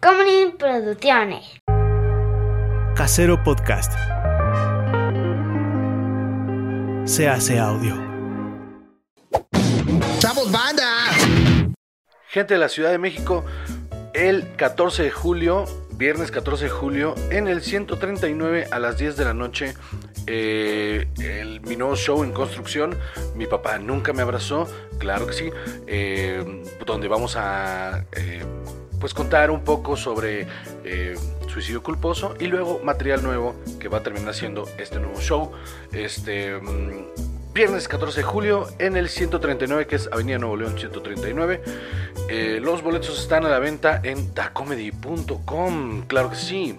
Comedy Producciones. Casero Podcast. Se hace audio. ¡Chavos, banda! Gente de la Ciudad de México, el 14 de julio, viernes 14 de julio, en el 139 a las 10 de la noche, eh, el, mi nuevo show en construcción, Mi papá nunca me abrazó, claro que sí, eh, donde vamos a eh, pues contar un poco sobre eh, suicidio culposo y luego material nuevo que va a terminar siendo este nuevo show. Este mm, viernes 14 de julio en el 139 que es Avenida Nuevo León 139. Eh, los boletos están a la venta en dacomedy.com, claro que sí.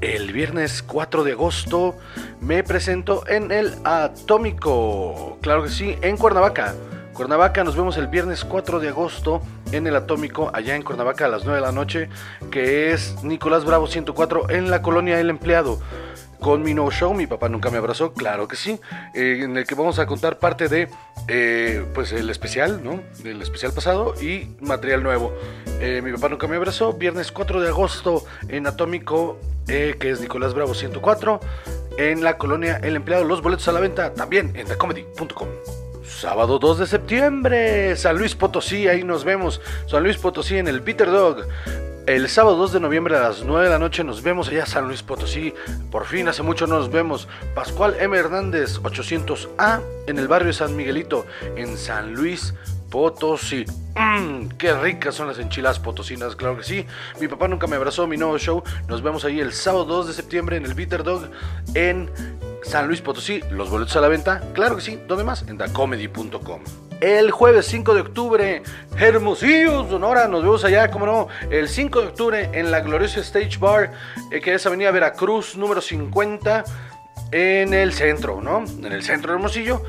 El viernes 4 de agosto me presento en el Atómico, claro que sí, en Cuernavaca. Cuernavaca, nos vemos el viernes 4 de agosto en el Atómico, allá en Cuernavaca a las 9 de la noche, que es Nicolás Bravo 104 en la colonia El Empleado. Con mi nuevo show, mi papá nunca me abrazó, claro que sí, eh, en el que vamos a contar parte de, eh, pues el especial, ¿no? Del especial pasado y material nuevo. Eh, mi papá nunca me abrazó, viernes 4 de agosto en Atómico, que es Nicolás Bravo 104, en la colonia El Empleado. Los boletos a la venta también en thecomedy.com. Sábado 2 de septiembre, San Luis Potosí, ahí nos vemos. San Luis Potosí en el Peter Dog. El sábado 2 de noviembre a las 9 de la noche nos vemos allá San Luis Potosí. Por fin, hace mucho nos vemos. Pascual M. Hernández, 800A, en el barrio San Miguelito, en San Luis Potosí. Mmm, qué ricas son las enchiladas potosinas, claro que sí. Mi papá nunca me abrazó, mi nuevo show. Nos vemos ahí el sábado 2 de septiembre en el Bitter Dog en San Luis Potosí. Los boletos a la venta, claro que sí. ¿Dónde más? En dacomedy.com. El jueves 5 de octubre, Hermosillo, Sonora, nos vemos allá, como no, el 5 de octubre en la gloriosa Stage Bar, eh, que es Avenida Veracruz, número 50, en el centro, ¿no? En el centro de Hermosillo,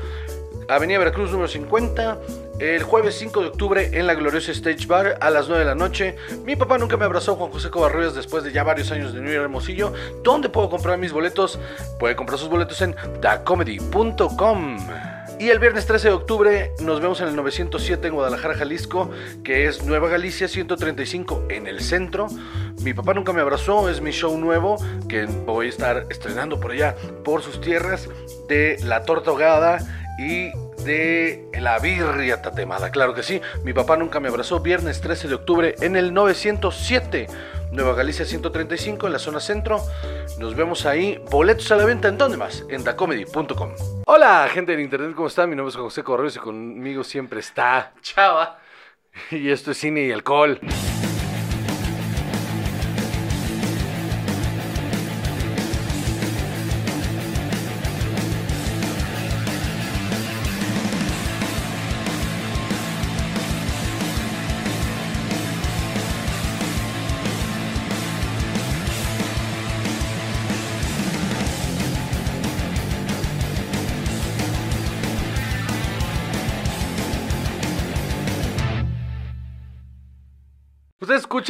Avenida Veracruz, número 50, el jueves 5 de octubre en la gloriosa Stage Bar a las 9 de la noche. Mi papá nunca me abrazó, Juan José Covarrubias, después de ya varios años de New York Hermosillo. ¿Dónde puedo comprar mis boletos? Puede comprar sus boletos en dacomedy.com. Y el viernes 13 de octubre nos vemos en el 907 en Guadalajara, Jalisco, que es Nueva Galicia 135 en el centro. Mi papá nunca me abrazó, es mi show nuevo que voy a estar estrenando por allá, por sus tierras, de La Torta Ahogada y de la birria tatemada. Claro que sí, mi papá nunca me abrazó. Viernes 13 de octubre en el 907. Nueva Galicia 135 en la zona centro. Nos vemos ahí. Boletos a la venta en dónde más? En dacomedy.com. Hola, gente del internet, ¿cómo están? Mi nombre es José Correos y conmigo siempre está Chava. Y esto es cine y alcohol.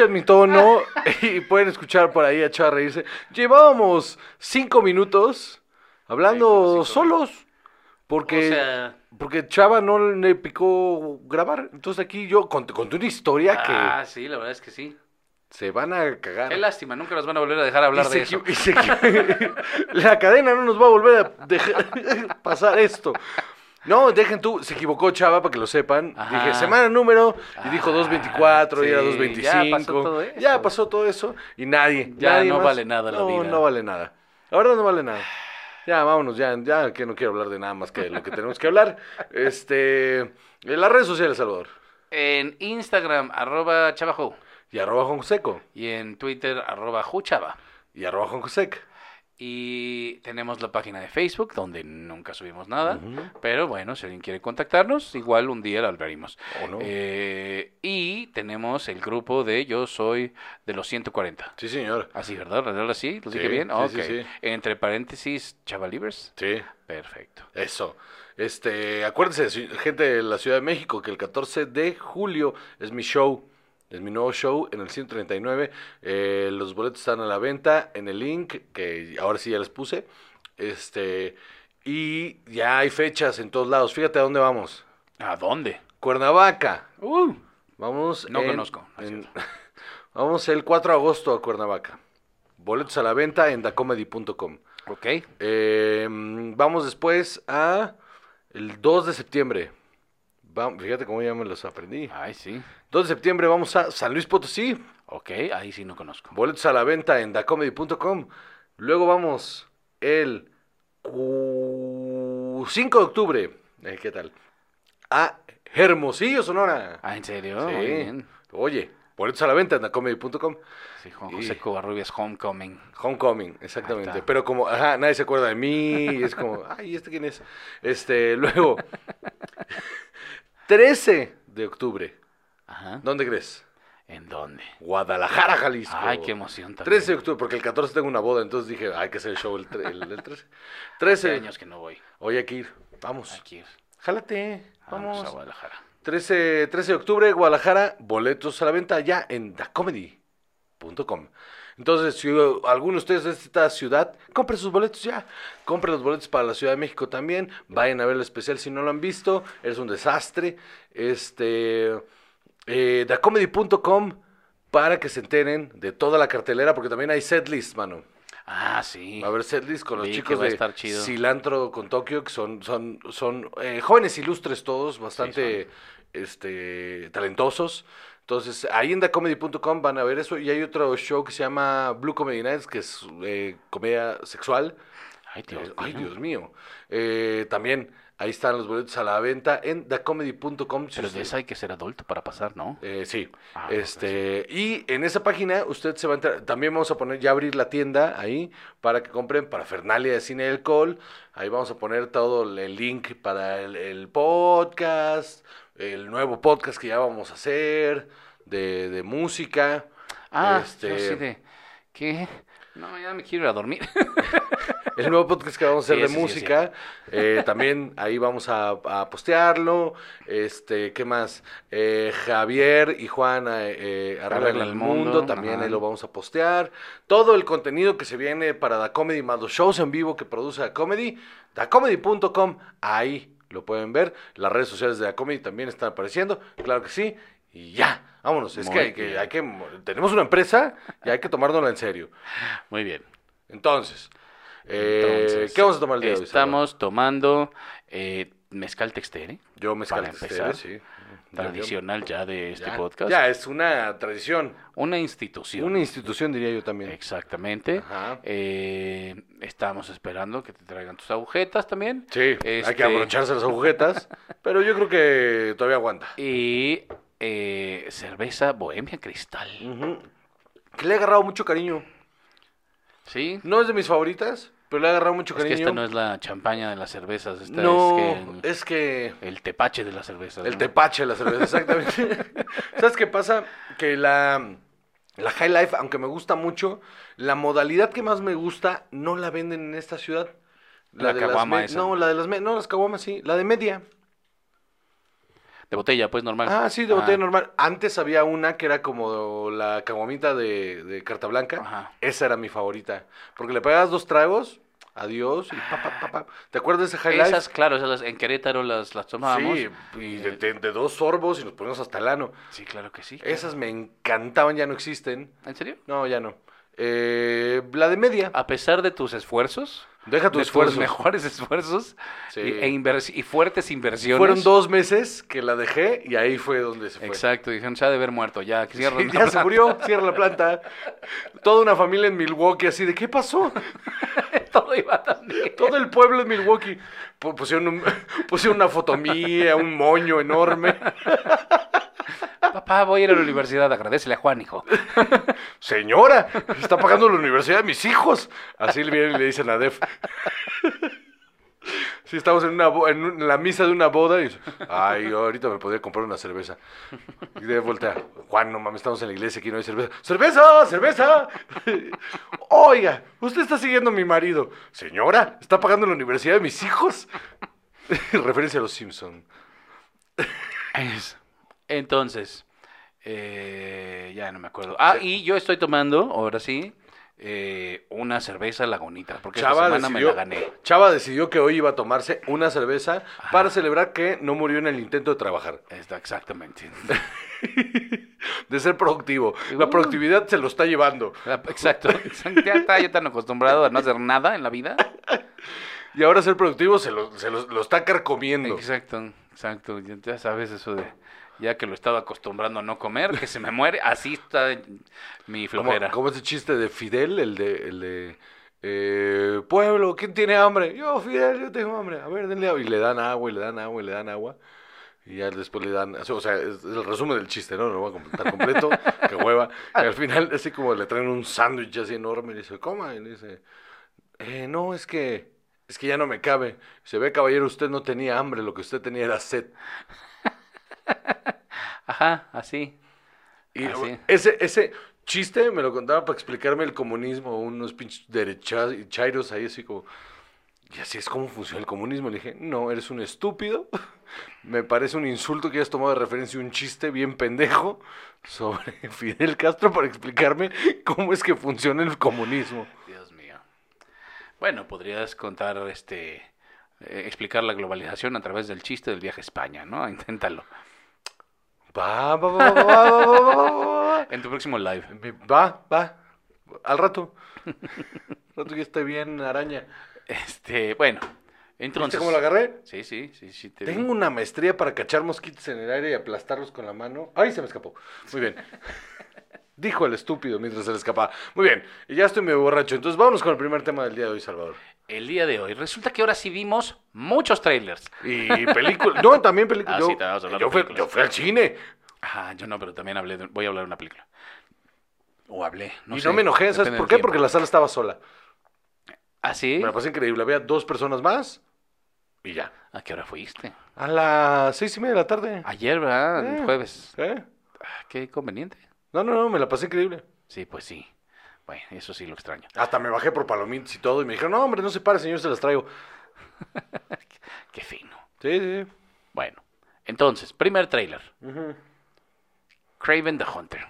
Escuchan mi tono y pueden escuchar por ahí a Chava reírse. Llevábamos cinco minutos hablando solos. Porque, O sea- porque Chava no le picó grabar. Entonces aquí yo conté, conté una historia Ah, que sí, la verdad es que sí. se van a cagar. Qué lástima, nunca nos van a volver a dejar hablar Y de se eso. y la cadena no nos va a volver a dejar pasar esto. No, dejen tú, se equivocó Chava para que lo sepan. Ajá. Dije semana número y dijo Ah, 224 y era sí, 225. ya pasó todo eso. Ya pasó todo eso y nadie. Ya nadie no más- vale nada la no, vida. No vale nada. La verdad no vale nada. Ya, vámonos, ya, ya que no quiero hablar de nada más que de lo que tenemos que hablar. Este, en las redes sociales, Salvador. En Instagram, arroba chavajo. Y arroba Juan Joseco. Y en Twitter, arroba juchava. Y arroba Juan Josec. Y tenemos la página de Facebook, donde nunca subimos nada. Pero bueno, si alguien quiere contactarnos, igual un día lo hablaremos. ¿O no? Eh, y tenemos el grupo de Yo Soy de los 140. Sí, señor. Así, ¿verdad? ¿Verdad? ¿Así? ¿Lo dije Sí, bien? sí, ok. sí, sí. Entre paréntesis, chavalibers. Sí. Perfecto. Eso. Este, acuérdense, gente de la Ciudad de México, que el 14 de julio es mi show. Es mi nuevo show en el 139. Eh, los boletos están a la venta en el link, que ahora sí ya les puse. Este, y ya hay fechas en todos lados. Fíjate a dónde vamos. ¿A dónde? Cuernavaca. Uh, Vamos. No en- conozco, no es en- Vamos el 4 de agosto a Cuernavaca. Boletos a la venta en dacomedy.com. Ok. Eh, vamos después a el 2 de septiembre. Fíjate cómo ya me los aprendí. Ay, sí. 2 de septiembre vamos a San Luis Potosí. Ok, ahí sí no conozco. Boletos a la venta en dacomedy.com. Luego vamos el cu- 5 de octubre. Eh, ¿Qué tal? A Hermosillo, Sonora. Ah, ¿en serio? Sí. Muy bien. Oye, boletos a la venta en dacomedy.com. Sí, Juan Y- José Covarrubias Homecoming. Homecoming, Ahí exactamente. está. Pero como, ajá, nadie se acuerda de mí, y es como, ay, ¿este quién es? Este, luego, 13 de octubre. Ajá. ¿Dónde crees? ¿En dónde? Guadalajara, Jalisco. Ay, qué emoción también. 13 de octubre, porque el 14 tengo una boda, entonces dije, hay que hacer el show el, tre- el- el 13. Hace 13. años que no voy. Hoy hay que ir. Vamos. Hay que ir. Jálate. Vamos, Vamos. a Guadalajara. 13, 13 de octubre, Guadalajara, boletos a la venta ya en dacomedy.com. Entonces, si alguno de ustedes es de esta ciudad, compre sus boletos ya. Compre los boletos para la Ciudad de México también. Vayan a ver el especial si no lo han visto. Es un desastre. Este, eh, dacomedy.com para que se enteren de toda la cartelera, porque también hay setlist, mano. Ah, sí. Va a haber setlist con los Vi chicos de. Cilantro con Tokio, que son, son, son eh, jóvenes ilustres todos, bastante este, talentosos. Entonces, ahí en thecomedy.com van a ver eso. Y hay otro show que se llama Blue Comedy Nights, que es eh, comedia sexual. Ay, Dios Eh, ay, mío. Dios mío. Eh, también ahí están los boletos a la venta en thecomedy.com. Pero de esa hay que ser adulto para pasar, ¿no? eh, sí. Ah, no, este, y en esa página usted se va a entrar. También vamos a poner, ya abrir la tienda ahí para que compren para Fernalia de Cine y Alcohol. Ahí vamos a poner todo el- el link para el, el podcast, el nuevo podcast que ya vamos a hacer, de, de música. Ah, este, yo sí de... ¿Qué? No, ya me quiero ir a dormir. El nuevo podcast que vamos a hacer Sí, de sí música, eh, también ahí vamos a, a postearlo. Este, ¿qué más? Eh, Javier y Juan eh, eh, arreglan el el mundo, mundo, también ajá. ahí lo vamos a postear. Todo el contenido que se viene para Da Comedy, más los shows en vivo que produce Da Comedy, dacomedy.com, ahí lo pueden ver. Las redes sociales de Da Comedy también están apareciendo, claro que sí. Y ya, vámonos. Es que, hay que, hay que, tenemos una empresa y hay que tomárnosla en serio. Muy bien. Entonces, eh, ¿qué vamos a tomar el día de hoy? Estamos tomando eh, mezcal textere, Yo mezcal Textere, sí. Tradicional ya de este Ya, podcast. Ya, es una tradición. Una institución. Una institución, diría yo también. Exactamente. Ajá. Eh, estamos esperando que te traigan tus agujetas también. Sí, hay Este- que abrocharse las agujetas, pero yo creo que todavía aguanta. Y eh, cerveza Bohemia Cristal. Que le he agarrado mucho cariño. ¿Sí? No es de mis favoritas, pero le he agarrado mucho Es que cariño. esta no es la champaña de las cervezas, esta No, es que el, es que el tepache de las cervezas. el ¿no? tepache de la cerveza, exactamente. ¿Sabes qué pasa? Que la, la High Life, aunque me gusta mucho, la modalidad que más me gusta no la venden en esta ciudad. La de las caguama esa. No, la de las no, las caguamas sí, la de media. De botella, pues normal. Ah, sí, de botella normal. Antes había una que era como la caguamita de, de carta blanca. Ajá. Esa era mi favorita. Porque le pegabas dos tragos, adiós, y pa, pa, pa, pa. ¿Te acuerdas de ese High Esas, claro, esas en Querétaro las, las tomábamos. Sí, y de, de- de dos sorbos y nos poníamos hasta el ano. Sí, claro que sí. claro. Esas me encantaban, ya no existen. ¿En serio? No, ya no. Eh, la de media. A pesar de tus esfuerzos, Deja tu de esfuerzo. tus mejores esfuerzos Sí. y, e y fuertes inversiones. Fueron dos meses que la dejé y ahí fue donde se fue. Exacto, dijeron, se ha de haber muerto, ya, que cierren Sí, la ya se planta". murió, cierra la planta. Toda una familia en Milwaukee así de, ¿qué pasó? Todo iba tan bien. Todo el pueblo en Milwaukee. Pu- Pusieron, un- pusieron una fotomía, un moño enorme. Papá, voy a ir a la universidad, agradecele a Juan, hijo. Señora, está pagando la universidad de mis hijos. Así le vienen y le dicen a Def. Sí, estamos en, una en un- en la misa de una boda y dice, ay, ahorita me podría comprar una cerveza. Y Def voltea, Juan, no mames, estamos en la iglesia, aquí no hay cerveza. ¡Cerveza! ¡Cerveza! Oiga, usted está siguiendo a mi marido. Señora, está pagando la universidad de mis hijos. Referencia a los Simpson. Es- Entonces, eh, ya no me acuerdo. Ah, y yo estoy tomando, ahora sí, eh, una cerveza lagunita, porque Chava esta semana decidió, me la gané. Chava decidió que hoy iba a tomarse una cerveza para celebrar que no murió en el intento de trabajar, Está exactamente. de ser productivo. La Uh. productividad se lo está llevando. Exacto. Ya está yo tan acostumbrado a no hacer nada en la vida. Y ahora ser productivo se lo, se lo- lo está carcomiendo. Exacto, exacto. Ya ya sabes eso de, ya que lo estaba acostumbrando a no comer, que se me muere, así está mi flojera. como ese chiste de Fidel, el de, el de eh, pueblo, ¿quién tiene hambre? Yo, Fidel, yo tengo hambre. A ver, denle agua. Y le dan agua, y le dan agua, y le dan agua. Y ya después le dan, o sea, es el resumen del chiste, ¿no? No lo voy a completar completo, que hueva. Y al final, así como le traen un sándwich así enorme, y le dice, coma, y le dice, eh, no, es que, es que ya no me cabe. Se ve, caballero, usted no tenía hambre, lo que usted tenía era sed. Ajá, así. Y Así. ese, ese chiste me lo contaba para explicarme el comunismo, unos pinches derechairos ahí así como, y así es como funciona el comunismo. Le dije, no, eres un estúpido. Me parece un insulto que hayas tomado de referencia un chiste bien pendejo sobre Fidel Castro para explicarme cómo es que funciona el comunismo. Dios mío. Bueno, podrías contar, este, eh, explicar la globalización a través del chiste del viaje a España, ¿no? Inténtalo. Va, va, va, va, va, va, va, va. En tu próximo live. Va, va. Al rato. Al rato ya esté bien, araña. Este, bueno. Entonces, ¿Viste cómo lo agarré? Sí, sí, sí, sí. Tengo una maestría para cachar mosquitos en el aire y aplastarlos con la mano. ¡Ay, se me escapó! Muy bien. Dijo el estúpido mientras se le escapaba. Muy bien, y ya estoy medio borracho. Entonces, vámonos con el primer tema del día de hoy, Salvador. El día de hoy. Resulta que ahora sí vimos muchos trailers. Y película. No, también película. Ah, yo, sí, te a hablar yo de fui, películas. yo fui al cine. Ajá, yo no, pero también hablé de- voy a hablar de una película. O hablé, no y sé, no me enojé, ¿sabes por qué? tiempo. Porque la sala estaba sola. ¿Ah, sí? Me la pasé increíble. Había dos personas más y ya. ¿A qué hora fuiste? A las seis y media de la tarde. Ayer, ¿verdad? Eh. El jueves. ¿Eh? Ah, Qué conveniente. No, no, no, me la pasé increíble. Sí, pues sí. Bueno, eso sí lo extraño. Hasta me bajé por palomitas y todo y me dijeron, no, hombre, no se pare, señor, se las traigo. Qué fino. Sí, sí. Bueno, entonces, primer trailer. Craven the Hunter.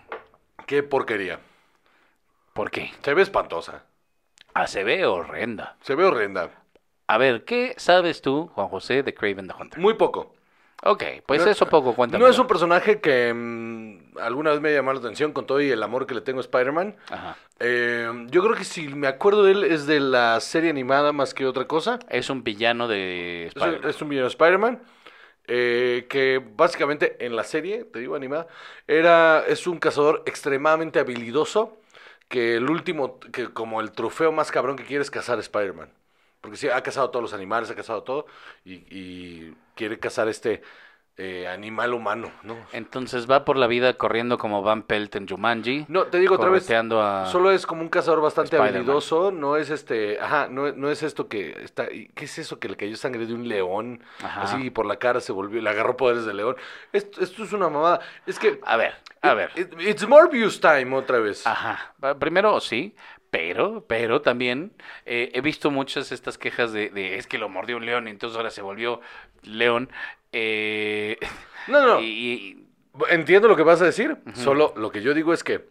Qué porquería. ¿Por qué? Se ve espantosa. Ah, se ve horrenda. Se ve horrenda. A ver, ¿qué sabes tú, Juan José, de Craven the Hunter? Muy poco. Ok, pues No- eso poco, cuéntame. No es un personaje que mm, alguna vez me llamó la atención con todo y el amor que le tengo a Spider-Man. Ajá. Eh, yo creo que si me acuerdo de él es de la serie animada más que otra cosa. Es un villano de Es, Spider-Man. es un villano de Spider-Man. eh, que básicamente en la serie, te digo animada, era, es un cazador extremadamente habilidoso. Que el último, que como el trofeo más cabrón que quiere es cazar a Spider-Man. Porque sí, ha cazado todos los animales, ha cazado todo. Y, y quiere cazar este eh, animal humano, ¿no? Entonces va por la vida corriendo como Van Pelt en Jumanji. No, te digo otra vez. a... Solo es como un cazador bastante habilidoso, no es este, ajá, no, no es esto que está, ¿qué es eso que le cayó sangre de un león? Ajá. Así por la cara se volvió, le agarró poderes de león. Esto, esto es una mamada, es que... A ver, a ver. it- it's Morbius time otra vez. Ajá. Primero, sí, pero, pero también eh, he visto muchas estas quejas de, de, es que lo mordió un león y entonces ahora se volvió león. Eh, No, no, y, entiendo lo que vas a decir, solo lo que yo digo es que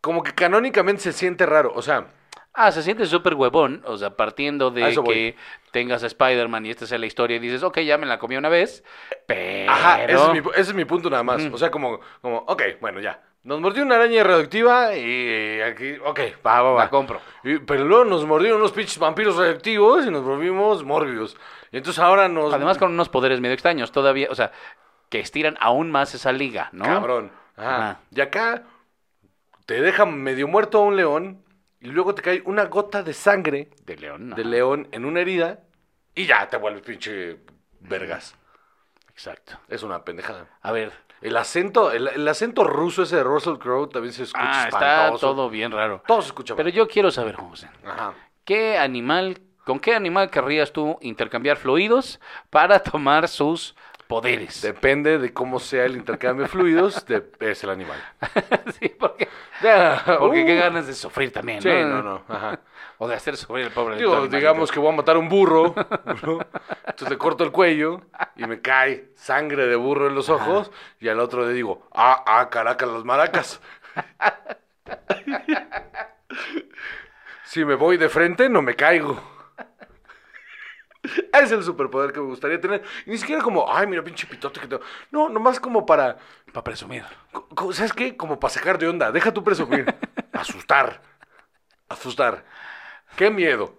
como que canónicamente se siente raro, o sea, ah, se siente súper huevón, o sea, partiendo de voy. que tengas a Spider-Man y esta sea la historia y dices, ok, ya me la comí una vez, pero... Ajá, ese es, mi, ese es mi punto nada más. O sea, como, como, ok, bueno, ya. Nos mordió una araña radioactiva y aquí, ok, va, va, va. La compro. Y- pero luego nos mordieron unos pinches vampiros radioactivos y nos volvimos Morbius. Y entonces ahora nos... Además con unos poderes medio extraños todavía, o sea, que estiran aún más esa liga, ¿no? Cabrón. Ajá. Ajá. Y acá te deja medio muerto a un león y luego te cae una gota de sangre De león, de ajá. león en una herida y ya te vuelves pinche vergas. Exacto. Es una pendejada. A ver, El acento, el, el acento ruso ese de Russell Crowe también se escucha ah, está todo bien raro. Todo se escucha Pero mal. yo quiero saber, José, Ajá. ¿qué animal, con qué animal querrías tú intercambiar fluidos para tomar sus poderes? Depende de cómo sea el intercambio de fluidos, de- es el animal. sí, porque, porque uh, qué ganas de sufrir también, Sí, ¿no? no, no. Ajá. O de hacer sufrir al pobre Digo, digamos que voy a matar un burro, ¿no? entonces le corto el cuello y me cae sangre de burro en los ojos y al otro le digo, ah, ah, caracas las maracas. Si me voy de frente, no me caigo. Es el superpoder que me gustaría tener. Y ni siquiera como, ay, mira, pinche pitote que tengo. No, nomás como para. Para presumir. ¿Sabes qué? Como para sacar de onda. Deja tú presumir. Asustar. Asustar. Qué miedo.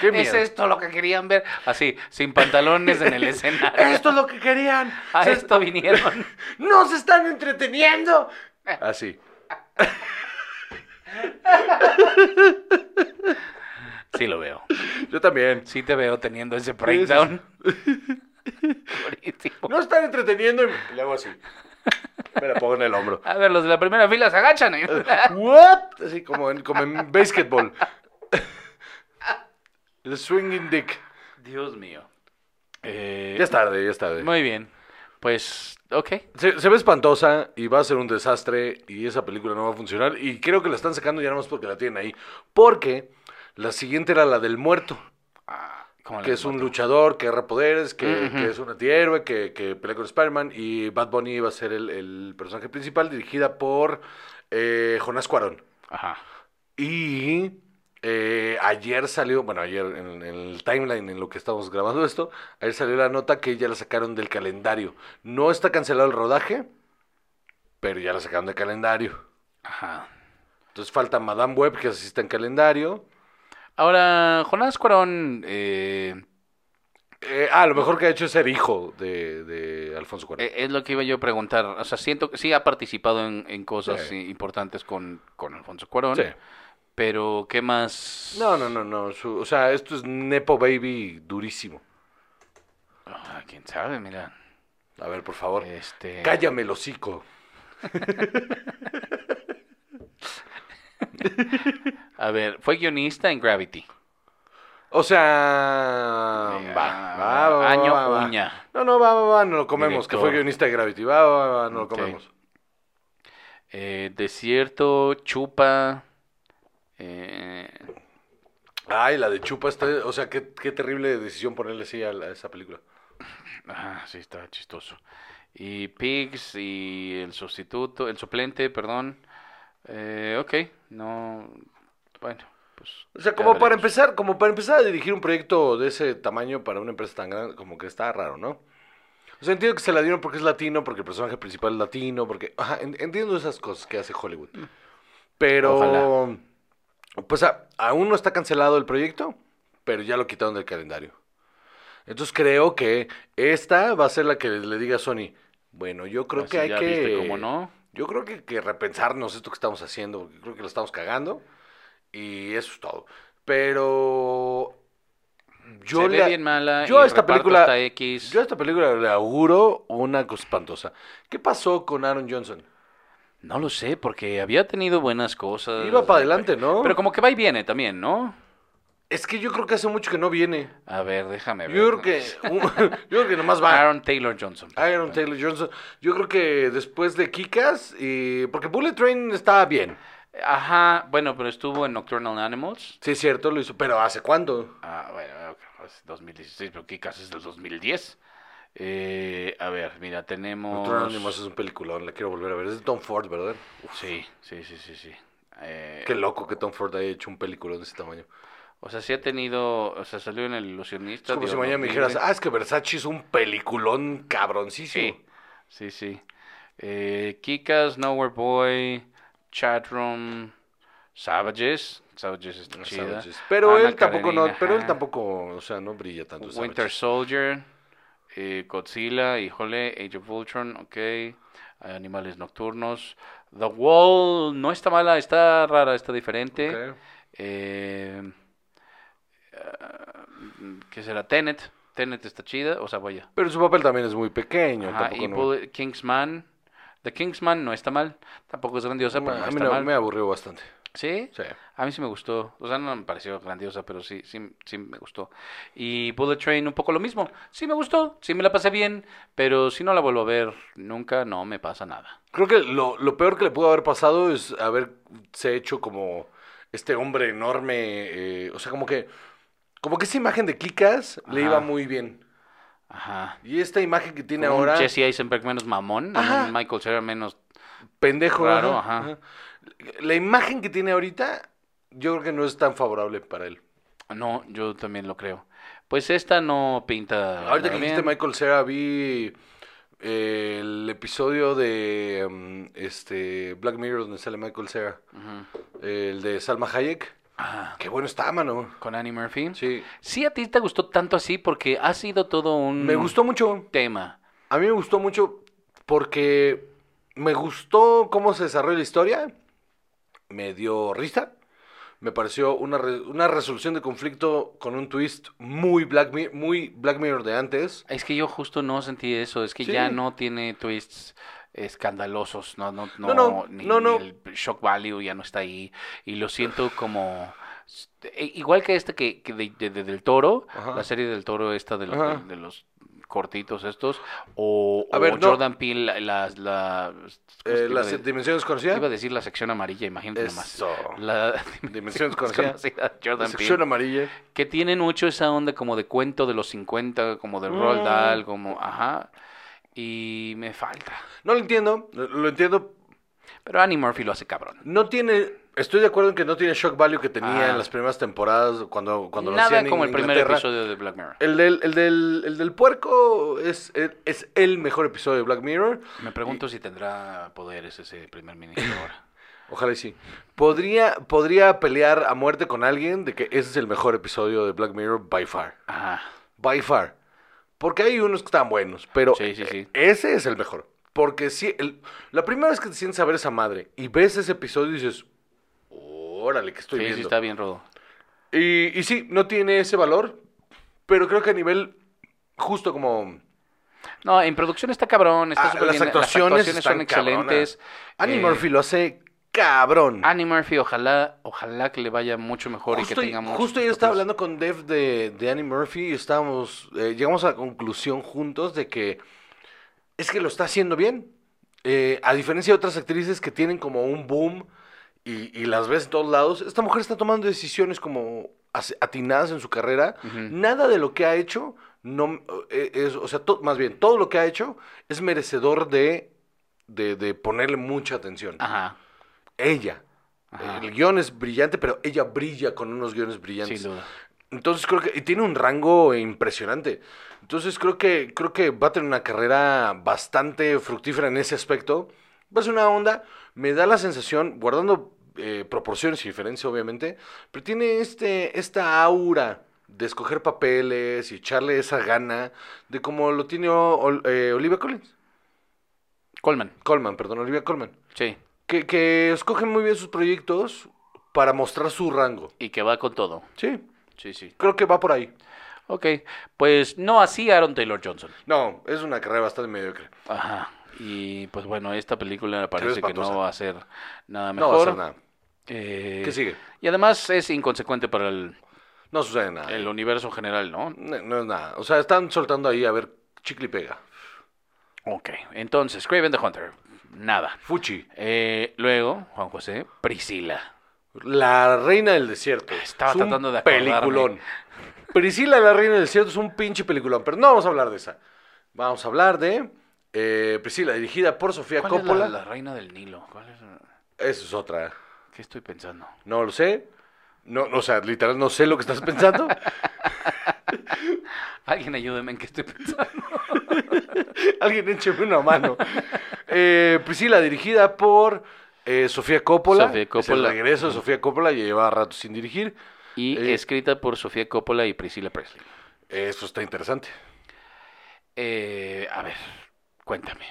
Qué miedo. ¿Es esto lo que querían ver? Así, sin pantalones en el escenario. Esto es lo que querían. A Se- esto vinieron. ¡No se están entreteniendo! Así. Sí lo veo. Yo también. Sí te veo teniendo ese breakdown. No están entreteniendo y le hago así. Me la pongo en el hombro. A ver, los de la primera fila se agachan. ¿eh? ¿What? Así como en, como en basketball. El swinging dick. Dios mío. Eh, Ya es tarde, ya es tarde. Muy bien. Pues, ok. Se, se ve espantosa y va a ser un desastre y esa película no va a funcionar. Y creo que la están sacando ya nada más porque la tienen ahí. Porque la siguiente era la del muerto. ¿Cómo que es un luchador, que agarra poderes, que, es un antihéroe, que, que pelea con Spider-Man. Y Bad Bunny iba a ser el, el personaje principal, dirigida por eh, Jonás Cuarón. Ajá. Y eh, ayer salió, bueno, ayer en, en el timeline en lo que estamos grabando esto, ayer salió la nota que ya la sacaron del calendario. No está cancelado el rodaje, pero ya la sacaron del calendario. Ajá. Entonces falta Madame Web, que así está en calendario. Ahora, Jonás Cuarón, eh, Eh, ah, lo mejor que ha hecho es ser hijo de, de Alfonso Cuarón. eh, es lo que iba yo a preguntar. O sea, siento que sí ha participado en, en cosas Sí. importantes con, con Alfonso Cuarón. Sí. Pero, ¿qué más? No, no, no, no. su- o sea, esto es Nepo Baby durísimo. Ah, quién sabe, mira. A ver, por favor. Este. Cállame el hocico. A ver, fue guionista en Gravity. O sea, va, va, va, va, año va, uña. No, no, va, va, va, no lo comemos, que fue guionista de Gravity. Va, va, va, no lo comemos. Eh, desierto, Chupa. Eh, Ay, la de Chupa está, o sea, qué, qué terrible decisión ponerle así a, la- a esa película. ah, sí, está chistoso. Y Pigs y el sustituto, el suplente, perdón. Eh, ok, no. Bueno, pues. O sea, como para empezar, como para empezar a dirigir un proyecto de ese tamaño para una empresa tan grande, como que está raro, ¿no? O sea, entiendo que se la dieron porque es latino, porque el personaje principal es latino, porque... Ajá, en- entiendo esas cosas que hace Hollywood. Pero... Ojalá. Pues a- aún no está cancelado el proyecto, pero ya lo quitaron del calendario. Entonces creo que esta va a ser la que le diga a Sony, bueno, yo creo Así que hay ya que... viste cómo no. Yo creo que, que repensarnos esto que estamos haciendo, porque creo que lo estamos cagando. Y eso es todo. Pero yo Se ve bien mala. yo a esta película, está X. yo a esta película le auguro una cosa espantosa. ¿Qué pasó con Aaron Johnson? No lo sé, porque había tenido buenas cosas. Iba para adelante, ¿no? Pero como que va y viene también, ¿no? Es que yo creo que hace mucho que no viene. A ver, déjame ver. Yo creo que, yo creo que nomás va. Aaron Taylor Johnson. Aaron Taylor Johnson. Yo creo que después de Kikas y porque Bullet Train estaba bien. Ajá, bueno, pero estuvo en Nocturnal Animals. Sí, es cierto, lo hizo. Pero ¿hace cuándo? Ah, bueno, ok, es 2016, pero Kikas es del 2010. Eh, a ver, mira, tenemos... Animals es un peliculón, la quiero volver a ver. Es de Tom Ford, ¿verdad? Sí, sí, sí, sí, sí. Eh, Qué loco que Tom Ford haya hecho un película de ese tamaño. o sea, sí ha tenido... O sea, salió en El Ilusionista. Es como digo, si mañana me 2000. dijeras, ah, es que Versace es un peliculón cabroncísimo. Sí, sí, sí. Eh, Kikas, Nowhere Boy, Chatroom, Savages. Savages está No chida. sabes. Pero Ana él tampoco no, Karenina, pero él tampoco, o sea, no brilla tanto. Winter Savage. Soldier, eh, Godzilla, híjole, Age of Ultron, ok. Animales nocturnos. The Wall no está mala, está rara, está diferente. Eh, ah, ¿Qué será? Tenet. Tenet está chida, o sea, vaya. Pero su papel también es muy pequeño. Ajá, y no- Kingsman. The Kingsman no está mal. Tampoco es grandiosa, pero no a mí está no- mal. me aburrió bastante. ¿Sí? Sí. A mí sí me gustó. O sea, no me pareció grandiosa, pero sí, sí, sí me gustó. Y Bullet Train un poco lo mismo. Sí me gustó, sí me la pasé bien, pero si no la vuelvo a ver nunca, no me pasa nada. Creo que lo, lo peor que le pudo haber pasado es haberse hecho como este hombre enorme. eh, o sea, como que. Como que esa imagen de Kikas le iba muy bien. Ajá. Y esta imagen que tiene Como un ahora. Jesse Eisenberg menos mamón, un Michael Cera menos... pendejo. Ajá, ajá. La imagen que tiene ahorita yo creo que no es tan favorable para él. No, yo también lo creo. Pues esta no pinta. Ahorita que dijiste. Michael Cera, vi eh, el episodio de mm, este Black Mirror donde sale Michael Cera, el de Salma Hayek. Ah, Qué bueno está, mano. con Annie Murphy. Sí. Sí, a ti te gustó tanto así porque ha sido todo un Me gustó mucho. tema. A mí me gustó mucho porque me gustó cómo se desarrolla la historia. Me dio risa. Me pareció una, re- una resolución de conflicto con un twist muy Black, Mi- muy Black Mirror de antes. Es que yo justo no sentí eso, es que Sí. ya no tiene twists escandalosos, no, no, no, No, no, ni, no, ni no. el shock value ya no está ahí y lo siento como e- igual que este que, que de, de- de- del toro, Ajá. la serie del toro esta de, los- de los cortitos estos o, A o ver, no. Jordan Peele la, la, la- ¿cómo se Eh, iba la a de- dimensión desconocida. iba a decir la sección amarilla, imagínate nomás. Eso. La Dimensión desconocida. desconocida, Jordan La Peele. sección amarilla. Que tienen mucho esa onda como de cuento de los 50, como de Roald Mm. Dahl, como, ajá. Y me falta. No lo entiendo. Lo, lo entiendo. Pero Annie Murphy lo hace cabrón. No tiene. Estoy de acuerdo en que no tiene shock value que tenía Ah. en las primeras temporadas cuando, cuando lo Nada hacían en como el primer episodio de Black Mirror. El del, el del, el del puerco es, es el mejor episodio de Black Mirror. Me pregunto si tendrá poderes ese primer ministro ahora. Ojalá y sí. Podría, podría pelear a muerte con alguien de que ese es el mejor episodio de Black Mirror by far. Ajá. By far. Porque hay unos que están buenos, pero Sí, sí, sí. ese es el mejor. Porque si el- la primera vez que te sientes a ver esa madre y ves ese episodio y dices, órale, que estoy sí, viendo. sí, está bien rodo. Y, y sí, no tiene ese valor, pero creo que a nivel justo como... No, en producción está cabrón, está ah, súper las, bien. actuaciones son están excelentes. Annie Eh, Murphy lo hace cabrón. Annie Murphy, ojalá, ojalá que le vaya mucho mejor y Justo, que tenga muchos justo yo estaba hablando con Dev de, de Annie Murphy y estábamos, eh, llegamos a la conclusión juntos de que es que lo está haciendo bien. Eh, a diferencia de otras actrices que tienen como un boom y, y las ves en todos lados, esta mujer está tomando decisiones como as- atinadas en su carrera. Nada de lo que ha hecho, no, eh, es, o sea, to- más bien, todo lo que ha hecho es merecedor de, de, de ponerle mucha atención. Ajá, Ella. Ajá. El guion es brillante, pero ella brilla con unos guiones brillantes. sin duda. Entonces creo que y tiene un rango impresionante. Entonces creo que creo que va a tener una carrera bastante fructífera en ese aspecto. Va a ser una onda, me da la sensación, guardando eh, proporciones y diferencias obviamente, pero tiene este esta aura de escoger papeles y echarle esa gana de como lo tiene Ol- eh, Olivia Collins. Coleman, Colman, perdón, Olivia Colman. sí. Que, que escoge muy bien sus proyectos para mostrar su rango. Y que va con todo. Sí, Sí, sí. creo que va por ahí. Ok, pues no así Aaron Taylor Johnson. No, es una carrera bastante mediocre. Ajá. Y pues bueno, esta película parece que no va a ser nada No va a mejor. ser nada. Eh, ¿Qué sigue? Y además es inconsecuente para el, No sucede nada. el universo general, ¿no? No, no es nada. O sea, están soltando ahí a ver chicle y pega. Ok, entonces, Craven the Hunter. Nada. Fuchi. Eh, luego, Juan José, Priscila. La reina del desierto. Estaba Es un tratando de acordarme. Peliculón. Priscila, la reina del desierto, es un pinche peliculón. Pero no vamos a hablar de esa. Vamos a hablar de eh, Priscila, dirigida por Sofía ¿Cuál es Coppola. la, la reina del Nilo? ¿Cuál es? Esa es otra. ¿Qué estoy pensando? No lo sé. No, o sea, literal, no sé lo que estás pensando. Alguien ayúdeme en qué estoy pensando. Alguien écheme una mano. Eh, Priscila, dirigida por eh, Sofía Coppola. Sofía Es Coppola. el regreso de Sofía Coppola, ya lleva rato sin dirigir. Y Eh. escrita por Sofía Coppola y Priscilla Presley. Eso está interesante. Eh, a ver, cuéntame.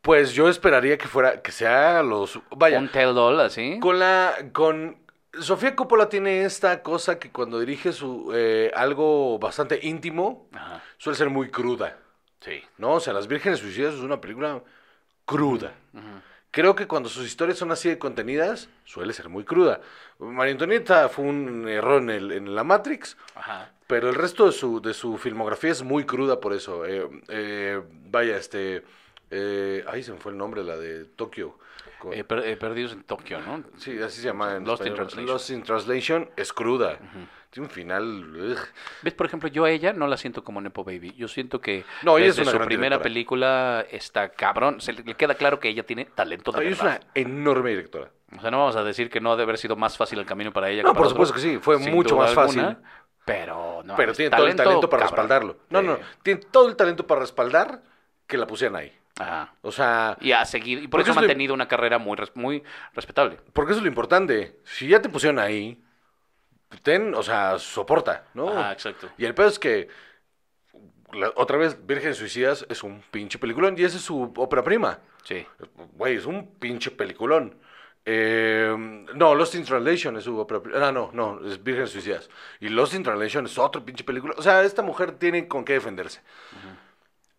Pues yo esperaría que fuera, que sea los. Vaya, Un tell all así. con la. Con. Sofía Coppola tiene esta cosa que cuando dirige su eh, algo bastante íntimo, Ajá. suele ser muy cruda. Sí. ¿No? O sea, Las Vírgenes Suicidas es una película cruda. Ujú. Creo que cuando sus historias son así de contenidas, suele ser muy cruda. María Antonieta fue un error en, el, en la Matrix, Ajá. pero el resto de su, de su filmografía es muy cruda por eso. Eh, eh, vaya, este... Eh, ay, se me fue el nombre, la de Tokio. Eh, per- eh, perdidos en Tokio, ¿no? sí, así se llama en Lost in. Translation. Lost in Translation es cruda. Tiene un final... ugh. ¿Ves? Por ejemplo, yo a ella no la siento como Nepo Baby. Yo siento que No, ella desde su primera directora. película está cabrón. Se le, le queda claro que ella tiene talento de Ella es una enorme directora. O sea, no vamos a decir que no ha de haber sido más fácil el camino para ella. No, que para por supuesto que sí, fue sin mucho más fácil. alguna, pero no, pero tiene todo el talento para cabrón. respaldarlo. No, no, Sí. tiene todo el talento para respaldar que la pusieran ahí. Ajá. O sea, Y ha seguido, y por eso ha lo- mantenido una carrera muy, muy respetable. porque eso es lo importante. Si ya te pusieron ahí, ten, o sea, soporta, ¿no? Ajá, exacto. Y el pedo es que, la- otra vez, Virgen Suicidas es un pinche peliculón y esa es su ópera prima. Sí. Güey, es un pinche peliculón. Eh, no, Lost in Translation es su ópera prima. Ah, no, no, es Virgen Suicidas. Y Lost in Translation es otro pinche película. O sea, esta mujer tiene con qué defenderse.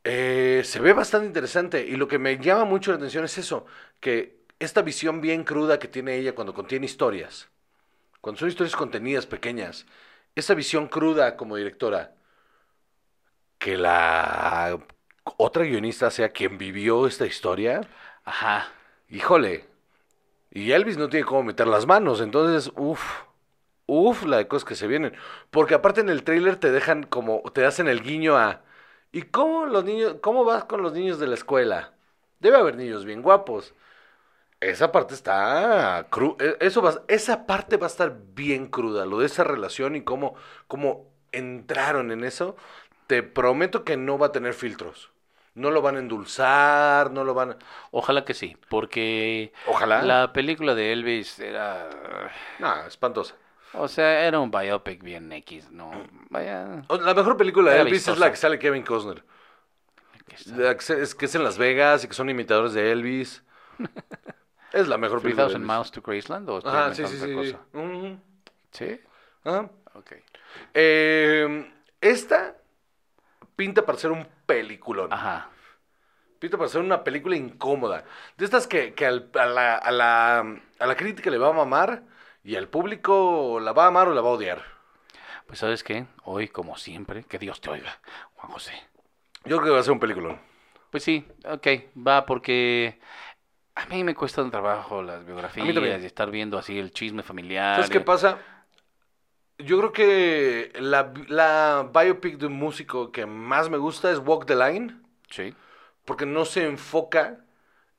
Eh, se ve bastante interesante y lo que me llama mucho la atención es eso, que esta visión bien cruda que tiene ella cuando contiene historias, cuando son historias contenidas pequeñas, esa visión cruda como directora, que la otra guionista sea quien vivió esta historia, Ajá. híjole, y Elvis no tiene cómo meter las manos, entonces, uff, uff, la de cosas que se vienen, porque aparte en el tráiler te dejan como, te hacen el guiño a, ¿y cómo los niños, cómo vas con los niños de la escuela? Debe haber niños bien guapos. Esa parte está cru e- eso va, esa parte va a estar bien cruda, lo de esa relación y cómo, cómo entraron en eso. Te prometo que no va a tener filtros. No lo van a endulzar, no lo van a... Ojalá que sí, porque Ojalá. la película de Elvis era... No, espantosa. O sea, era un biopic bien X, ¿no? Vaya... La mejor película de Era Elvis es la que sale Kevin Costner. que está- La que se- es que es en Las Vegas y que son imitadores de Elvis. Es la mejor película. de 3000 Elvis. Miles to Graceland o Ajá, sí, sí, sí. cosa? ¿Sí? Ajá. Ok. Eh, esta pinta para ser un peliculón. Ajá. Pinta para ser una película incómoda. De estas que, que al- a, la, a, la, a la crítica le va a mamar y al público la va a amar o la va a odiar. Pues sabes qué, hoy como siempre, que Dios te oiga, Juan José. Yo creo que va a ser un peliculón. Pues sí, ok, va porque a mí me cuesta un trabajo las biografías y estar viendo así el chisme familiar. ¿Sabes qué y- pasa? Yo creo que la, la biopic de un músico que más me gusta es Walk the Line, Sí, porque no se enfoca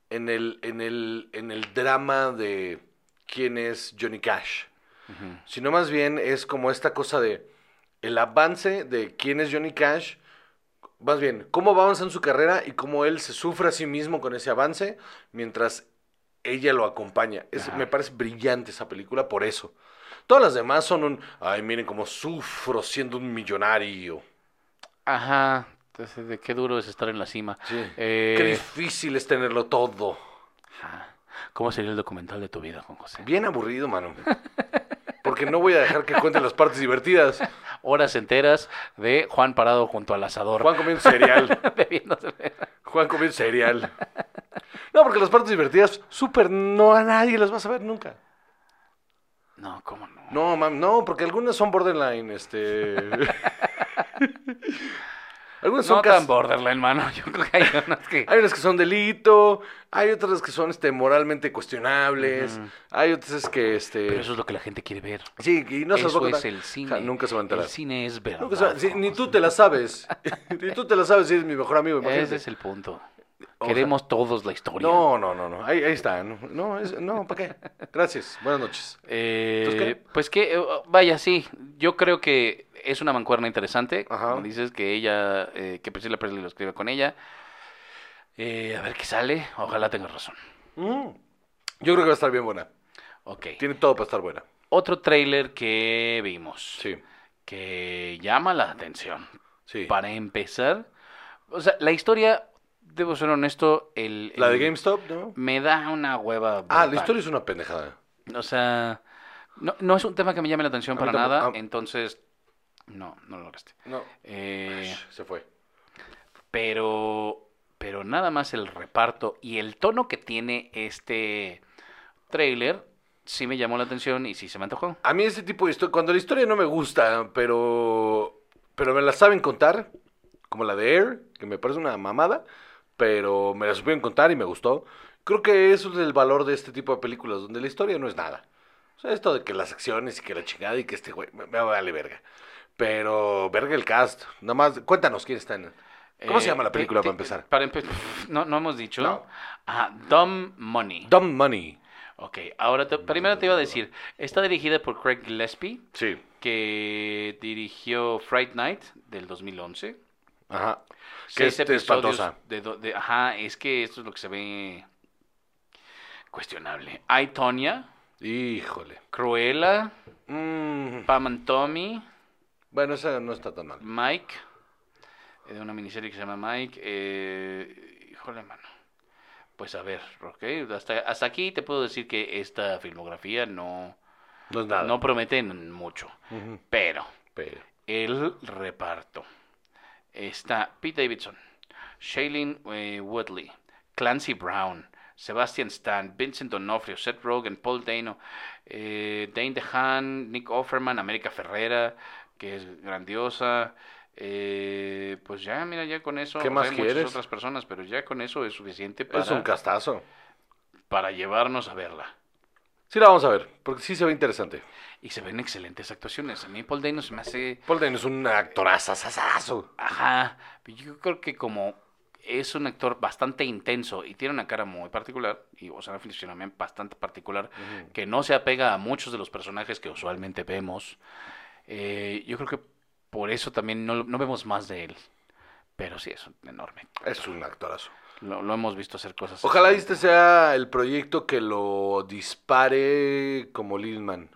en el, en el, en el drama de quién es Johnny Cash, sino más bien es como esta cosa de el avance de quién es Johnny Cash, más bien cómo va avanzando su carrera y cómo él se sufre a sí mismo con ese avance mientras ella lo acompaña. Es- me parece brillante esa película por eso. Todas las demás son un, ay, miren cómo sufro siendo un millonario. Ajá, entonces de qué duro es estar en la cima. Sí. Eh, Qué difícil es tenerlo todo. ajá. ¿Cómo sería el documental de tu vida, Juan José? Bien aburrido, mano. Porque no voy a dejar que cuenten las partes divertidas. Horas enteras de Juan parado junto al asador. Juan comiendo cereal. Juan comiendo cereal. No, porque las partes divertidas, súper, no a nadie las vas a ver nunca. No, ¿cómo no? No, mam, no, porque algunas son borderline, este... algunas son No cas- tan borderline, mano. Yo creo que hay unas que... Hay unas que son delito, hay otras que son este, moralmente cuestionables, hay otras que... Este... Pero eso es lo que la gente quiere ver. Sí, y no se eso voy a es el cine. Ja, nunca se va a enterar. El cine es verdad. Nunca se sí, ni tú te la sabes. ni tú te la sabes si eres mi mejor amigo, imagínate. Ese es el punto. O Queremos todos la historia. No, no, no, no. Ahí, ahí está. No, no, es- no, ¿para qué? Gracias. Buenas noches. Eh, ¿Entonces qué? pues que, eh, vaya, sí. Yo creo que es una mancuerna interesante. Ajá. Como dices, que ella, eh, que Priscilla Presley lo escribe con ella. Eh, a ver qué sale. Ojalá tengas razón. Mm. Yo creo que va a estar bien buena. Ok. Tiene todo para estar buena. Otro tráiler que vimos. Sí, Que llama la atención. sí. Para empezar, o sea, la historia, debo ser honesto, el... La de GameStop, ¿no? Me da una hueva. Ah, la historia es una pendejada. O sea, no, no es un tema que me llame la atención para nada, Ah. entonces, no, no lo lograste. No. Eh, Se fue. pero, pero nada más el reparto y el tono que tiene este trailer sí me llamó la atención y sí se me antojó. A mí ese tipo de historia, cuando la historia no me gusta, pero pero me la saben contar, como la de Air, que me parece una mamada, pero me la supieron contar y me gustó. Creo que eso es el valor de este tipo de películas, donde la historia no es nada. O sea, esto de que las acciones y que la chingada y que este güey me, me vale verga. Pero, verga el cast. Nada más, cuéntanos quién está en. ¿Cómo se Eh, llama la película para empezar? Para empe- no, no hemos dicho. No. Ajá, Dumb Money. Dumb Money. Ok, ahora te- primero te iba a decir, está dirigida por Craig Gillespie, Sí. que dirigió Fright Night del 2011. Ajá. Que es espantosa. de, do- de- ajá, es que esto es lo que se ve cuestionable. Hay Tonya, Híjole. Cruella, Mm, Pam and Tommy, Bueno, esa no está tan mal. Mike, eh, de una miniserie que se llama Mike. eh, híjole, mano. Pues a ver, ok. Hasta, hasta aquí te puedo decir que esta filmografía no, No es nada. no promete mucho. Pero. el reparto está Pete Davidson, Shailene eh, Woodley, Clancy Brown, Sebastian Stan, Vincent D'Onofrio, Seth Rogen, Paul Dano, eh, Dane DeHaan, Nick Offerman, América Ferrera, que es grandiosa. eh, pues ya, mira, ya con eso. ¿Qué más hay muchas quieres? otras personas, pero ya con eso es suficiente para, Es un castazo. para llevarnos a verla. Sí la vamos a ver, porque sí se ve interesante. Y se ven excelentes actuaciones. A mí Paul Dano se me hace... Paul Dano es un actorazazazazo. Ajá, yo creo que como es un actor bastante intenso y tiene una cara muy particular, y o sea, una fisionomía bastante particular, que no se apega a muchos de los personajes que usualmente vemos, eh, yo creo que por eso también no, no vemos más de él. Pero sí, es enorme. Es un actorazo. Lo, lo hemos visto hacer cosas. Ojalá así. este sea el proyecto que lo dispare como Lilman.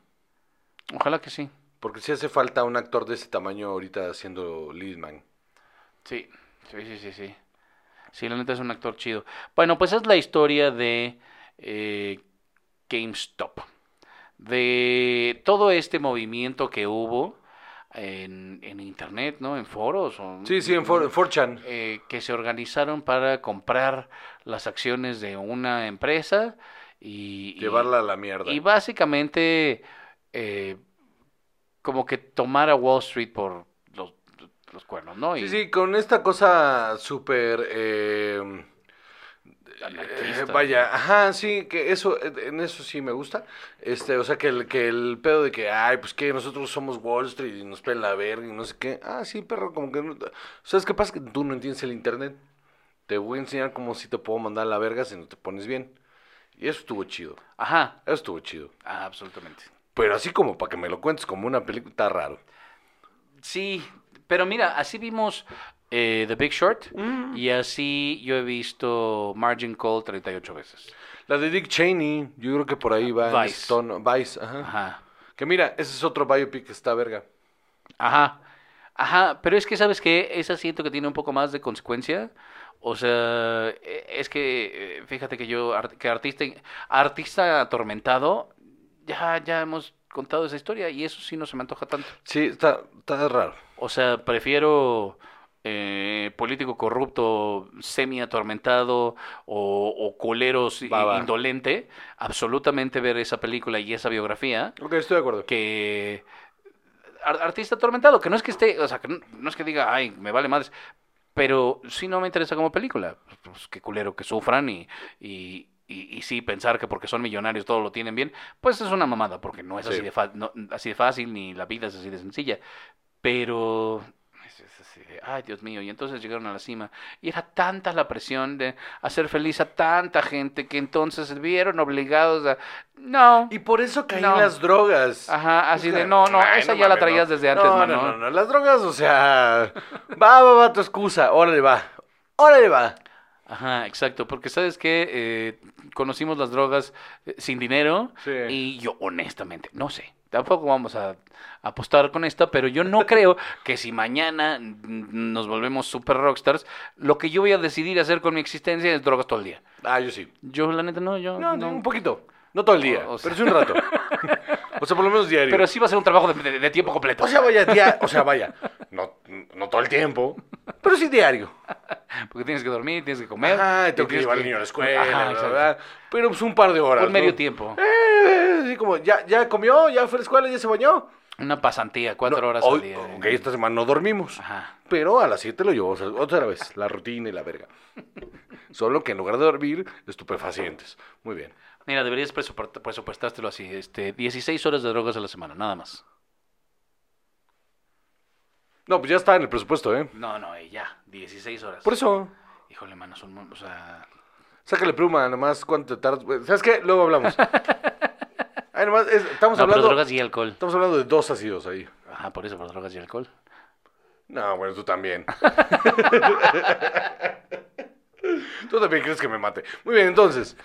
Ojalá que sí. Porque si hace falta un actor de ese tamaño ahorita haciendo Lilman. Sí, sí, sí, sí, sí. Sí, la neta es un actor chido. Bueno, pues es la historia de eh, GameStop. De todo este movimiento que hubo en, en internet, ¿no? En foros. o- Sí, sí, en, For- en 4chan. eh, que se organizaron para comprar las acciones de una empresa y, y- Llevarla a la mierda. y básicamente eh, como que tomar a Wall Street por los, los cuernos, ¿no? Sí, Y- sí, con esta cosa súper... eh. Eh, vaya, ajá, sí, que eso, eh, en eso sí me gusta. Este, o sea, que el, que el pedo de que, ay, pues que nosotros somos Wall Street y nos pelan la verga y no sé qué. Ah, sí, perro, como que... no- ¿Sabes qué pasa? Que tú no entiendes el internet. Te voy a enseñar cómo si te puedo mandar a la verga si no te pones bien. Y eso estuvo chido. Ajá, Eso estuvo chido. ah, absolutamente. Pero así como para que me lo cuentes como una película, está raro. Sí, pero mira, así vimos eh, The Big Short Mm. y así yo he visto Margin Call 38 veces. La de Dick Cheney, yo creo que por ahí va Vice. tono. Vice, ajá. Ajá, Que mira, ese es otro biopic que está verga. ajá, ajá, pero es que sabes que esa siento que tiene un poco más de consecuencia. O sea, eh, es que eh, fíjate que yo, que artista, artista atormentado, ya, ya hemos contado esa historia y eso sí no se me antoja tanto. Sí, está, está raro. O sea, prefiero eh, político corrupto, semi atormentado o, o culero si- Va, va. indolente, absolutamente ver esa película y esa biografía Ok, estoy de acuerdo. que ar- artista atormentado, que no es que esté, o sea, que no, no es que diga, ay, me vale madres, pero sí no me interesa como película. Pues qué culero que sufran y, y, y, y sí pensar que porque son millonarios todo lo tienen bien, pues es una mamada, porque no es así, Sí. de fa- no- así de fácil ni la vida es así de sencilla. Pero es, así de, ay Dios mío, y entonces llegaron a la cima y era tanta la presión de hacer feliz a tanta gente que entonces se vieron obligados a... No. Y por eso caí No. en las drogas. Ajá, así de, no, no, esa ya la traías no. desde antes, no, mano. No, no, no, las drogas, o sea, va, va, va tu excusa, órale, va, órale, va. Ajá, exacto, porque sabes que conocimos las drogas eh, sin dinero Sí. y yo honestamente, no sé, tampoco vamos a apostar con esta, pero yo no creo que si mañana nos volvemos super rockstars, lo que yo voy a decidir hacer con mi existencia es drogas todo el día. Ah, yo sí. Yo la neta no, yo No, no. un poquito. No todo el día, O- pero sea- sí un rato. o sea, por lo menos diario. Pero sí va a ser un trabajo de, de- de tiempo completo. O sea, vaya, o sea, vaya, no, no todo el tiempo, pero sí diario. porque tienes que dormir, tienes que comer. Y tengo que llevar al niño a la escuela, Ajá, pero pues un par de horas. Un medio ¿no? tiempo. Eh, así como, ¿ya, ya comió? ¿Ya fue a la escuela? ¿Ya se bañó? Una pasantía, cuatro No, horas hoy- al día. ok, esta semana no dormimos. Ajá. Pero a las 7 lo llevamos a- otra vez, la rutina y la verga. Solo que en lugar de dormir, estupefacientes. Muy bien. Mira, deberías presupuest- presupuestártelo así, este, 16 horas de drogas a la semana, nada más. No, pues ya está en el presupuesto, ¿eh? No, no, eh, ya, 16 horas. Por eso, Híjole, mano, son, o sea, sácale pluma, nomás cuánto te tardas. ¿Sabes qué? Luego hablamos. Ay, nomás, es- estamos no, pero hablando... drogas y alcohol. Estamos hablando de dos ácidos ahí. Ajá, por eso, por drogas y alcohol. No, bueno, tú también. tú también crees que me mate. Muy bien, entonces.